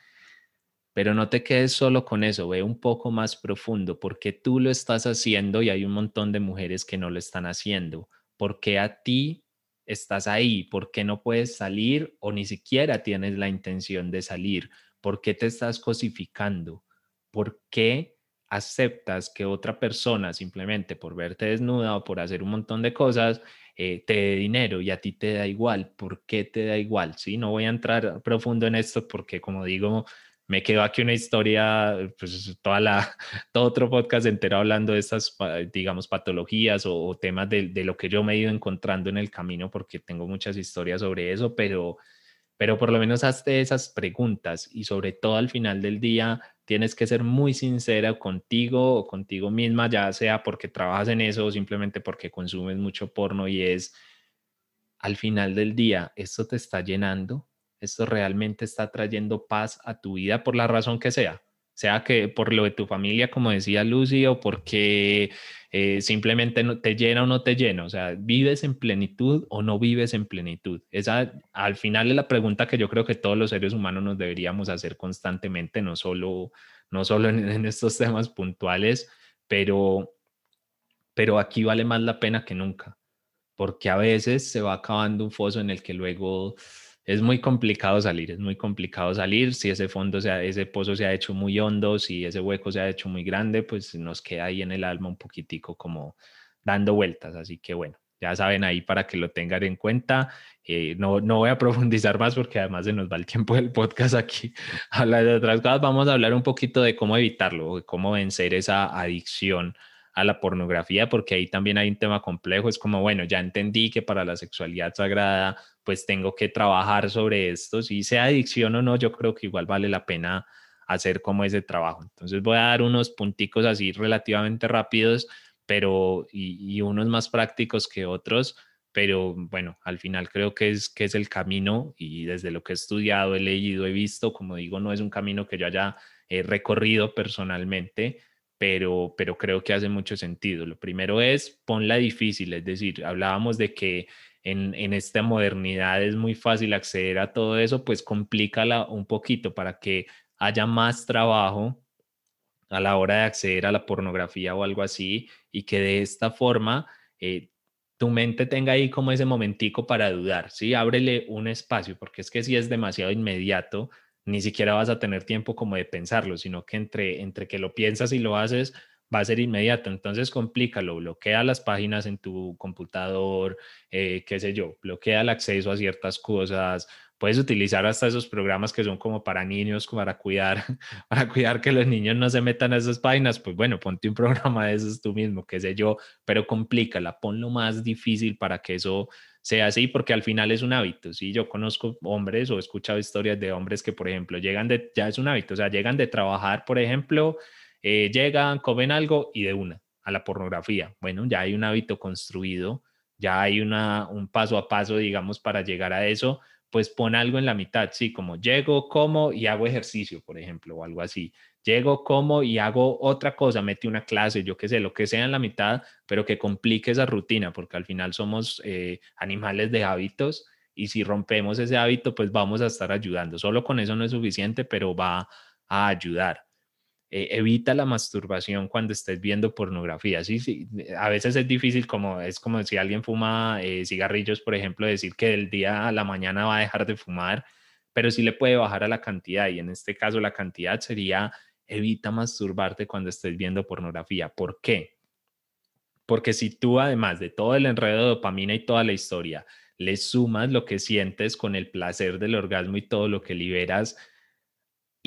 Pero no te quedes solo con eso, ve un poco más profundo, porque tú lo estás haciendo y hay un montón de mujeres que no lo están haciendo. porque a ti estás ahí? ¿Por qué no puedes salir o ni siquiera tienes la intención de salir? ¿Por qué te estás cosificando? ¿Por qué aceptas que otra persona simplemente por verte desnuda o por hacer un montón de cosas eh, te dé dinero y a ti te da igual? ¿Por qué te da igual? Sí, no voy a entrar profundo en esto porque como digo, me quedó aquí una historia, pues toda la, todo otro podcast entero hablando de estas, digamos, patologías o, temas de, de, lo que yo me he ido encontrando en el camino, porque tengo muchas historias sobre eso, pero pero por lo menos hazte esas preguntas y sobre todo al final del día tienes que ser muy sincera contigo o contigo misma, ya sea porque trabajas en eso o simplemente porque consumes mucho porno y es al final del día, ¿esto te está llenando? ¿Esto realmente está trayendo paz a tu vida por la razón que sea? Sea que por lo de tu familia, como decía Lucy, o porque eh, simplemente no te llena o no te llena, o sea, ¿vives en plenitud o no vives en plenitud? Esa al final es la pregunta que yo creo que todos los seres humanos nos deberíamos hacer constantemente, no solo, no solo en, en estos temas puntuales, pero, pero aquí vale más la pena que nunca, porque a veces se va acabando un foso en el que luego es muy complicado salir, es muy complicado salir. Si ese fondo, sea, ese pozo se ha hecho muy hondo, si ese hueco se ha hecho muy grande, pues nos queda ahí en el alma un poquitico como dando vueltas. Así que bueno, ya saben ahí para que lo tengan en cuenta. Eh, no, no voy a profundizar más porque además se nos va el tiempo del podcast aquí. Hablar de otras cosas, vamos a hablar un poquito de cómo evitarlo, de cómo vencer esa adicción a la pornografía, porque ahí también hay un tema complejo. Es como, bueno, ya entendí que para la sexualidad sagrada, pues tengo que trabajar sobre esto. Si sea adicción o no, yo creo que igual vale la pena hacer como ese trabajo. Entonces voy a dar unos punticos así relativamente rápidos, pero y, unos más prácticos que otros, pero bueno, al final creo que es, que es el camino y desde lo que he estudiado, he leído, he visto, como digo, no es un camino que yo haya eh, recorrido personalmente, pero, pero creo que hace mucho sentido. Lo primero es ponla difícil, es decir, hablábamos de que en, en, esta modernidad es muy fácil acceder a todo eso, pues complícala un poquito para que haya más trabajo a la hora de acceder a la pornografía o algo así y que de esta forma eh, tu mente tenga ahí como ese momentico para dudar, ¿sí? Ábrele un espacio, porque es que si es demasiado inmediato, ni siquiera vas a tener tiempo como de pensarlo, sino que entre, entre que lo piensas y lo haces, va a ser inmediato. Entonces, complícalo, bloquea las páginas en tu computador, eh, qué sé yo, bloquea el acceso a ciertas cosas, puedes utilizar hasta esos programas que son como para niños, para cuidar, para cuidar que los niños no se metan a esas páginas, pues bueno, ponte un programa de esos tú mismo, qué sé yo, pero complícala, ponlo más difícil para que eso sea así, porque al final es un hábito, ¿sí? Yo conozco hombres o he escuchado historias de hombres que, por ejemplo, llegan de, ya es un hábito, o sea, llegan de trabajar, por ejemplo, eh, llegan, comen algo y de una a la pornografía. Bueno, ya hay un hábito construido, ya hay una, un paso a paso, digamos, para llegar a eso, pues pon algo en la mitad, sí, como llego, como y hago ejercicio, por ejemplo, o algo así. Llego, como y hago otra cosa, mete una clase, yo qué sé, lo que sea en la mitad, pero que complique esa rutina, porque al final somos eh, animales de hábitos y si rompemos ese hábito, pues vamos a estar ayudando. Solo con eso no es suficiente, pero va a ayudar. Eh, evita la masturbación cuando estés viendo pornografía. Sí, sí, a veces es difícil, como es como si alguien fuma eh, cigarrillos, por ejemplo, decir que del día a la mañana va a dejar de fumar, pero sí le puede bajar a la cantidad y en este caso la cantidad sería evita masturbarte cuando estés viendo pornografía. ¿Por qué? Porque si tú además de todo el enredo de dopamina y toda la historia, le sumas lo que sientes con el placer del orgasmo y todo lo que liberas,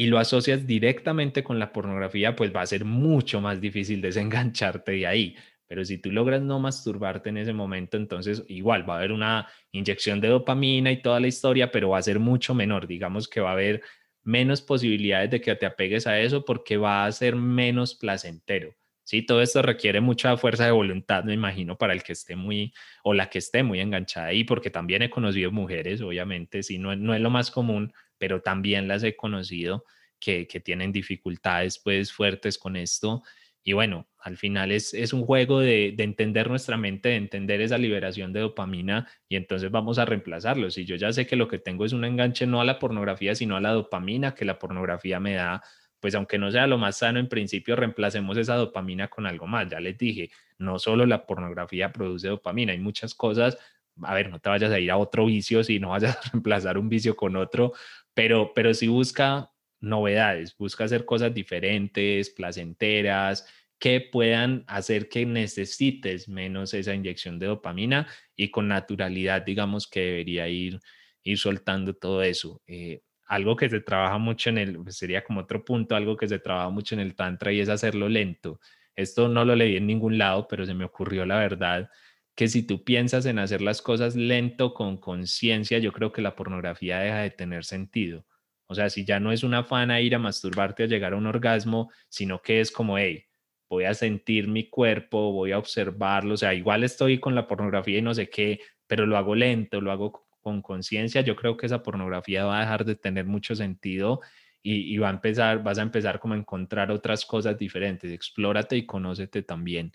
y lo asocias directamente con la pornografía, pues va a ser mucho más difícil desengancharte de ahí. Pero si tú logras no masturbarte en ese momento, entonces igual va a haber una inyección de dopamina y toda la historia, pero va a ser mucho menor. Digamos que va a haber menos posibilidades de que te apegues a eso porque va a ser menos placentero. Sí, todo esto requiere mucha fuerza de voluntad, me imagino, para el que esté muy o la que esté muy enganchada ahí, porque también he conocido mujeres, obviamente, sí, no, no es lo más común, pero también las he conocido que, tienen dificultades pues fuertes con esto. Y bueno, al final es, es un juego de, entender nuestra mente, de entender esa liberación de dopamina y entonces vamos a reemplazarlo. Si yo ya sé que lo que tengo es un enganche no a la pornografía, sino a la dopamina que la pornografía me da, pues aunque no sea lo más sano en principio, reemplacemos esa dopamina con algo más. Ya les dije, no solo la pornografía produce dopamina, hay muchas cosas. A ver, no te vayas a ir a otro vicio si no vayas a reemplazar un vicio con otro, pero, pero sí busca novedades, busca hacer cosas diferentes, placenteras, que puedan hacer que necesites menos esa inyección de dopamina y con naturalidad, digamos que debería ir, ir soltando todo eso. Eh, algo que se trabaja mucho en el, pues, sería como otro punto, algo que se trabaja mucho en el tantra y es hacerlo lento. Esto no lo leí en ningún lado, pero se me ocurrió la verdad que si tú piensas en hacer las cosas lento, con conciencia, yo creo que la pornografía deja de tener sentido. O sea, si ya no es una afán a ir a masturbarte a llegar a un orgasmo, sino que es como, hey, voy a sentir mi cuerpo, voy a observarlo, o sea, igual estoy con la pornografía y no sé qué, pero lo hago lento, lo hago con conciencia, yo creo que esa pornografía va a dejar de tener mucho sentido y, va a empezar, vas a empezar como a encontrar otras cosas diferentes, explórate y conócete también.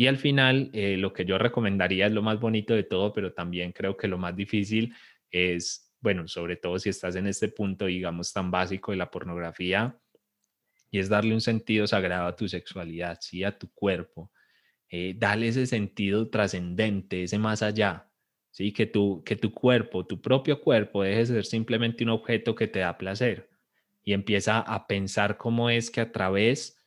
Y al final, eh, lo que yo recomendaría es lo más bonito de todo, pero también creo que lo más difícil es bueno, sobre todo si estás en este punto, digamos, tan básico de la pornografía, y es darle un sentido sagrado a tu sexualidad, ¿sí? a tu cuerpo. Eh, dale ese sentido trascendente, ese más allá, ¿sí? Que tu, que tu cuerpo, tu propio cuerpo, deje de ser simplemente un objeto que te da placer y empieza a pensar cómo es que a través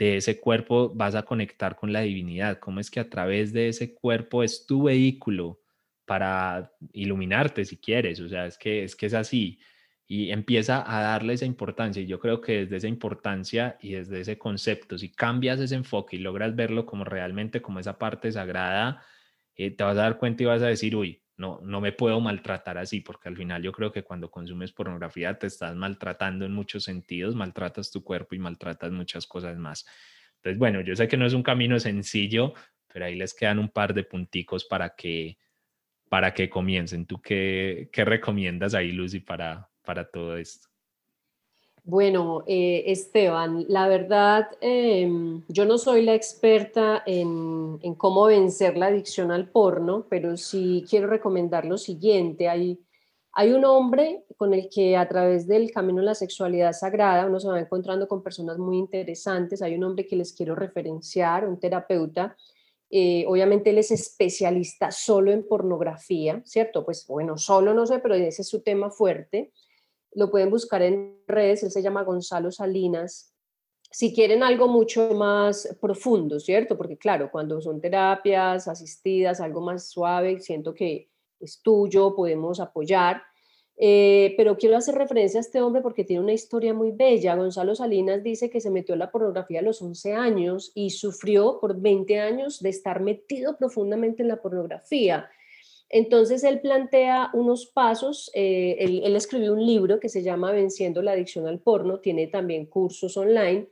de ese cuerpo vas a conectar con la divinidad, cómo es que a través de ese cuerpo es tu vehículo para iluminarte si quieres, o sea, es que es, que es así y empieza a darle esa importancia. Y yo creo que desde esa importancia y desde ese concepto, si cambias ese enfoque y logras verlo como realmente como esa parte sagrada, eh, te vas a dar cuenta y vas a decir, uy, no, no me puedo maltratar así, porque al final yo creo que cuando consumes pornografía te estás maltratando en muchos sentidos, maltratas tu cuerpo y maltratas muchas cosas más. Entonces, bueno, yo sé que no es un camino sencillo, pero ahí les quedan un par de punticos para que para que comiencen. ¿Tú qué, qué recomiendas ahí, Lucy, para, para todo esto? Bueno, eh, Esteban, la verdad, em, yo no soy la experta en, cómo vencer la adicción al porno, pero sí quiero recomendar lo siguiente. Hay, un hombre con el que a través del camino de la sexualidad sagrada uno se va encontrando con personas muy interesantes. Hay un hombre que les quiero referenciar, un terapeuta. Eh, obviamente él es especialista solo en pornografía, ¿cierto? Pues bueno, solo no sé, pero ese es su tema fuerte. Lo pueden buscar en redes, él se llama Gonzalo Salinas. Si quieren algo mucho más profundo, ¿cierto? Porque claro, cuando son terapias asistidas, algo más suave, siento que es tuyo, podemos apoyar. Eh, pero quiero hacer referencia a este hombre porque tiene una historia muy bella. Gonzalo Salinas dice que se metió en la pornografía a los 11 años y sufrió por 20 años de estar metido profundamente en la pornografía. Entonces él plantea unos pasos, eh, él, él, escribió un libro que se llama Venciendo la adicción al porno, tiene también cursos online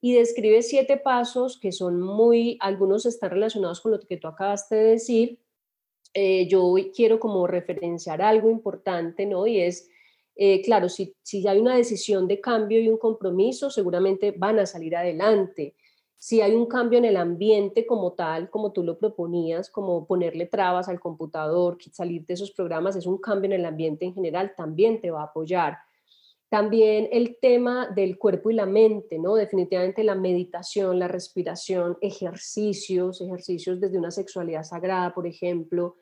y describe siete pasos que son muy, algunos están relacionados con lo que tú acabaste de decir, eh, yo quiero como referenciar algo importante, ¿no? Y es, eh, claro, si, si hay una decisión de cambio y un compromiso, seguramente van a salir adelante. Si hay un cambio en el ambiente como tal, como tú lo proponías, como ponerle trabas al computador, salir de esos programas, es un cambio en el ambiente en general, también te va a apoyar. También el tema del cuerpo y la mente, ¿no? Definitivamente la meditación, la respiración, ejercicios, ejercicios desde una sexualidad sagrada, por ejemplo,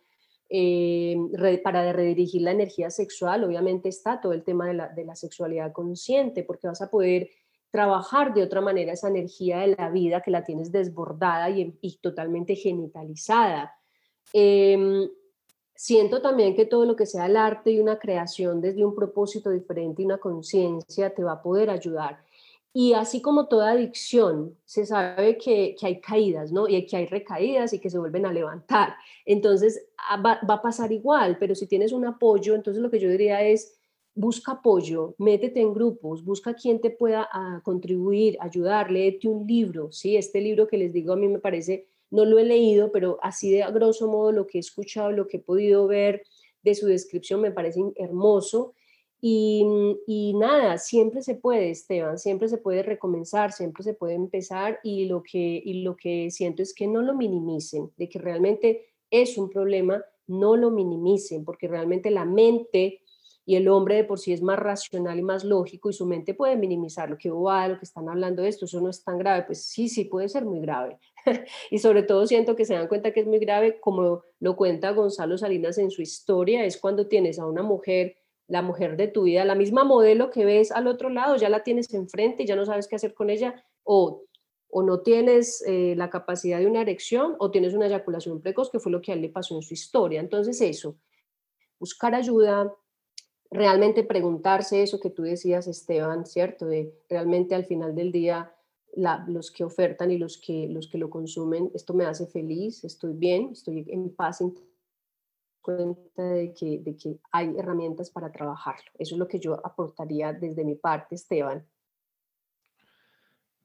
eh, para redirigir la energía sexual, obviamente está todo el tema de la, sexualidad consciente, porque vas a poder trabajar de otra manera esa energía de la vida que la tienes desbordada y, totalmente genitalizada. Em, siento también que todo lo que sea el arte y una creación desde un propósito diferente y una conciencia te va a poder ayudar. Y así como toda adicción, se sabe que, hay caídas, ¿no? Y que hay recaídas y que se vuelven a levantar. Entonces, ah, va, a pasar igual, pero si tienes un apoyo, entonces lo que yo diría es, busca apoyo, métete en grupos, busca quien te pueda ah, contribuir, ayudar, léete un libro, ¿sí? Este libro que les digo a mí me parece, no lo he leído, pero así de a grosso modo lo que he escuchado, lo que he podido ver de su descripción me parece hermoso y, nada, siempre se puede, Esteban, siempre se puede recomenzar, siempre se puede empezar y lo, que, y lo que siento es que no lo minimicen, de que realmente es un problema, no lo minimicen, porque realmente la mente y el hombre de por sí es más racional y más lógico y su mente puede minimizar lo que va, lo que están hablando de esto, eso no es tan grave, pues sí, sí puede ser muy grave. y sobre todo siento que se dan cuenta que es muy grave, como lo cuenta Gonzalo Salinas en su historia, es cuando tienes a una mujer la mujer de tu vida, la misma modelo que ves al otro lado, ya la tienes enfrente y ya no sabes qué hacer con ella, o, o no tienes eh, la capacidad de una erección, o tienes una eyaculación precoz, que fue lo que a él le pasó en su historia. Entonces eso, buscar ayuda, realmente preguntarse eso que tú decías, Esteban, ¿cierto? De realmente al final del día, los que ofertan y los que, los que lo consumen, esto me hace feliz, estoy bien, estoy en paz cuenta de que, de que hay herramientas para trabajarlo. Eso es lo que yo aportaría desde mi parte, Esteban.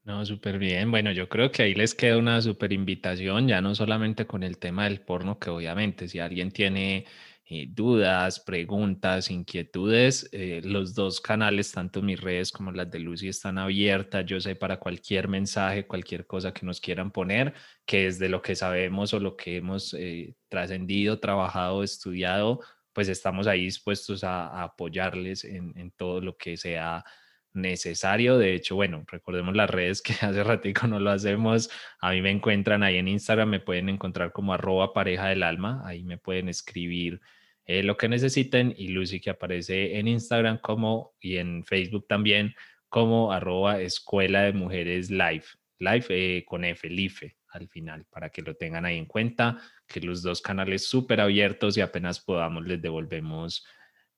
No, súper bien. Bueno, yo creo que ahí les queda una súper invitación, ya no solamente con el tema del porno, que obviamente si alguien tiene eh, dudas, preguntas, inquietudes, eh, los dos canales, tanto mis redes como las de Lucy, están abiertas. Yo sé para cualquier mensaje, cualquier cosa que nos quieran poner, que es de lo que sabemos o lo que hemos eh, trascendido, trabajado, estudiado, pues estamos ahí dispuestos a, apoyarles en, en todo lo que sea necesario. De hecho, bueno, recordemos las redes que hace ratico no lo hacemos. A mí me encuentran ahí en Instagram, me pueden encontrar como arroba pareja del alma, ahí me pueden escribir eh, lo que necesiten y Lucy que aparece en Instagram como y en Facebook también como arroba escuela de mujeres live, live eh, con F, LIFE al final, para que lo tengan ahí en cuenta, que los dos canales súper abiertos y apenas podamos les devolvemos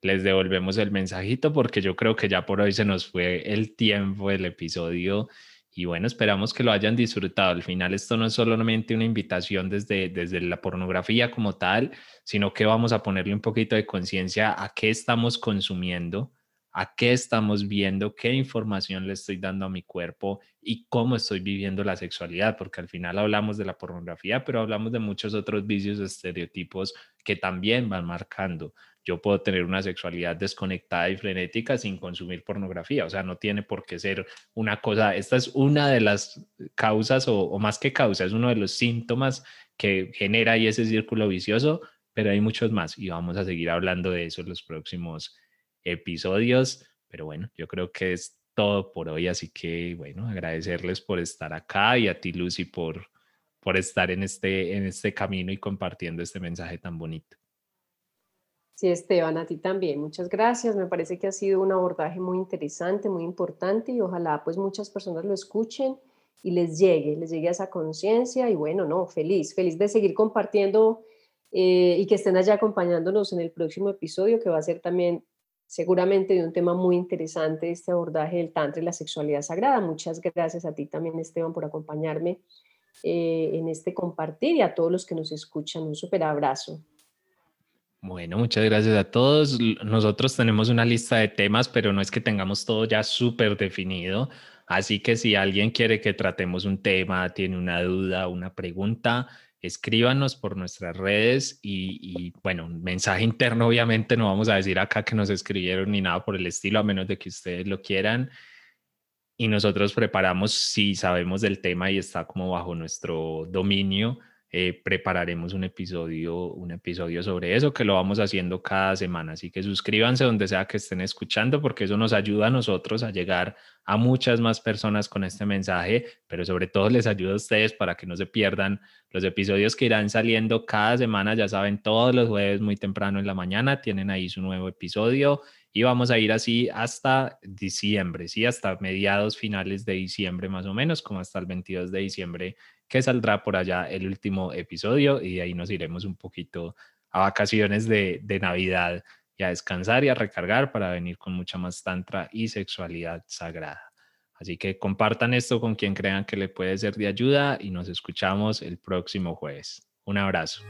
les devolvemos el mensajito porque yo creo que ya por hoy se nos fue el tiempo del episodio y bueno, esperamos que lo hayan disfrutado. Al final esto no es solamente una invitación desde, desde la pornografía como tal, sino que vamos a ponerle un poquito de conciencia a qué estamos consumiendo, a qué estamos viendo, qué información le estoy dando a mi cuerpo y cómo estoy viviendo la sexualidad, porque al final hablamos de la pornografía, pero hablamos de muchos otros vicios, estereotipos que también van marcando yo puedo tener una sexualidad desconectada y frenética sin consumir pornografía. O sea, no tiene por qué ser una cosa, esta es una de las causas o, más que causa, es uno de los síntomas que genera ahí ese círculo vicioso, pero hay muchos más y vamos a seguir hablando de eso en los próximos episodios. Pero bueno, yo creo que es todo por hoy, así que bueno, agradecerles por estar acá y a ti, Lucy, por, por estar en este, en este camino y compartiendo este mensaje tan bonito. Sí, Esteban, a ti también. Muchas gracias. Me parece que ha sido un abordaje muy interesante, muy importante y ojalá pues muchas personas lo escuchen y les llegue, les llegue a esa conciencia y bueno, no, feliz, feliz de seguir compartiendo eh, y que estén allá acompañándonos en el próximo episodio que va a ser también seguramente de un tema muy interesante, este abordaje del tantra y la sexualidad sagrada. Muchas gracias a ti también, Esteban, por acompañarme eh, en este compartir y a todos los que nos escuchan. Un súper abrazo. Bueno, muchas gracias a todos. Nosotros tenemos una lista de temas, pero no es que tengamos todo ya súper definido. Así que si alguien quiere que tratemos un tema, tiene una duda, una pregunta, escríbanos por nuestras redes y, bueno, un mensaje interno obviamente no vamos a decir acá que nos escribieron ni nada por el estilo, a menos de que ustedes lo quieran. Y nosotros preparamos, si sabemos del tema y está como bajo nuestro dominio, eh, prepararemos un episodio, un episodio sobre eso que lo vamos haciendo cada semana. Así que suscríbanse donde sea que estén escuchando porque eso nos ayuda a nosotros a llegar a muchas más personas con este mensaje, pero sobre todo les ayuda a ustedes para que no se pierdan los episodios que irán saliendo cada semana. Ya saben, todos los jueves muy temprano en la mañana tienen ahí su nuevo episodio y vamos a ir así hasta diciembre, sí, hasta mediados finales de diciembre más o menos, como hasta el 22 de diciembre que saldrá por allá el último episodio y de ahí nos iremos un poquito a vacaciones de, de Navidad y a descansar y a recargar para venir con mucha más tantra y sexualidad sagrada. Así que compartan esto con quien crean que le puede ser de ayuda y nos escuchamos el próximo jueves. Un abrazo.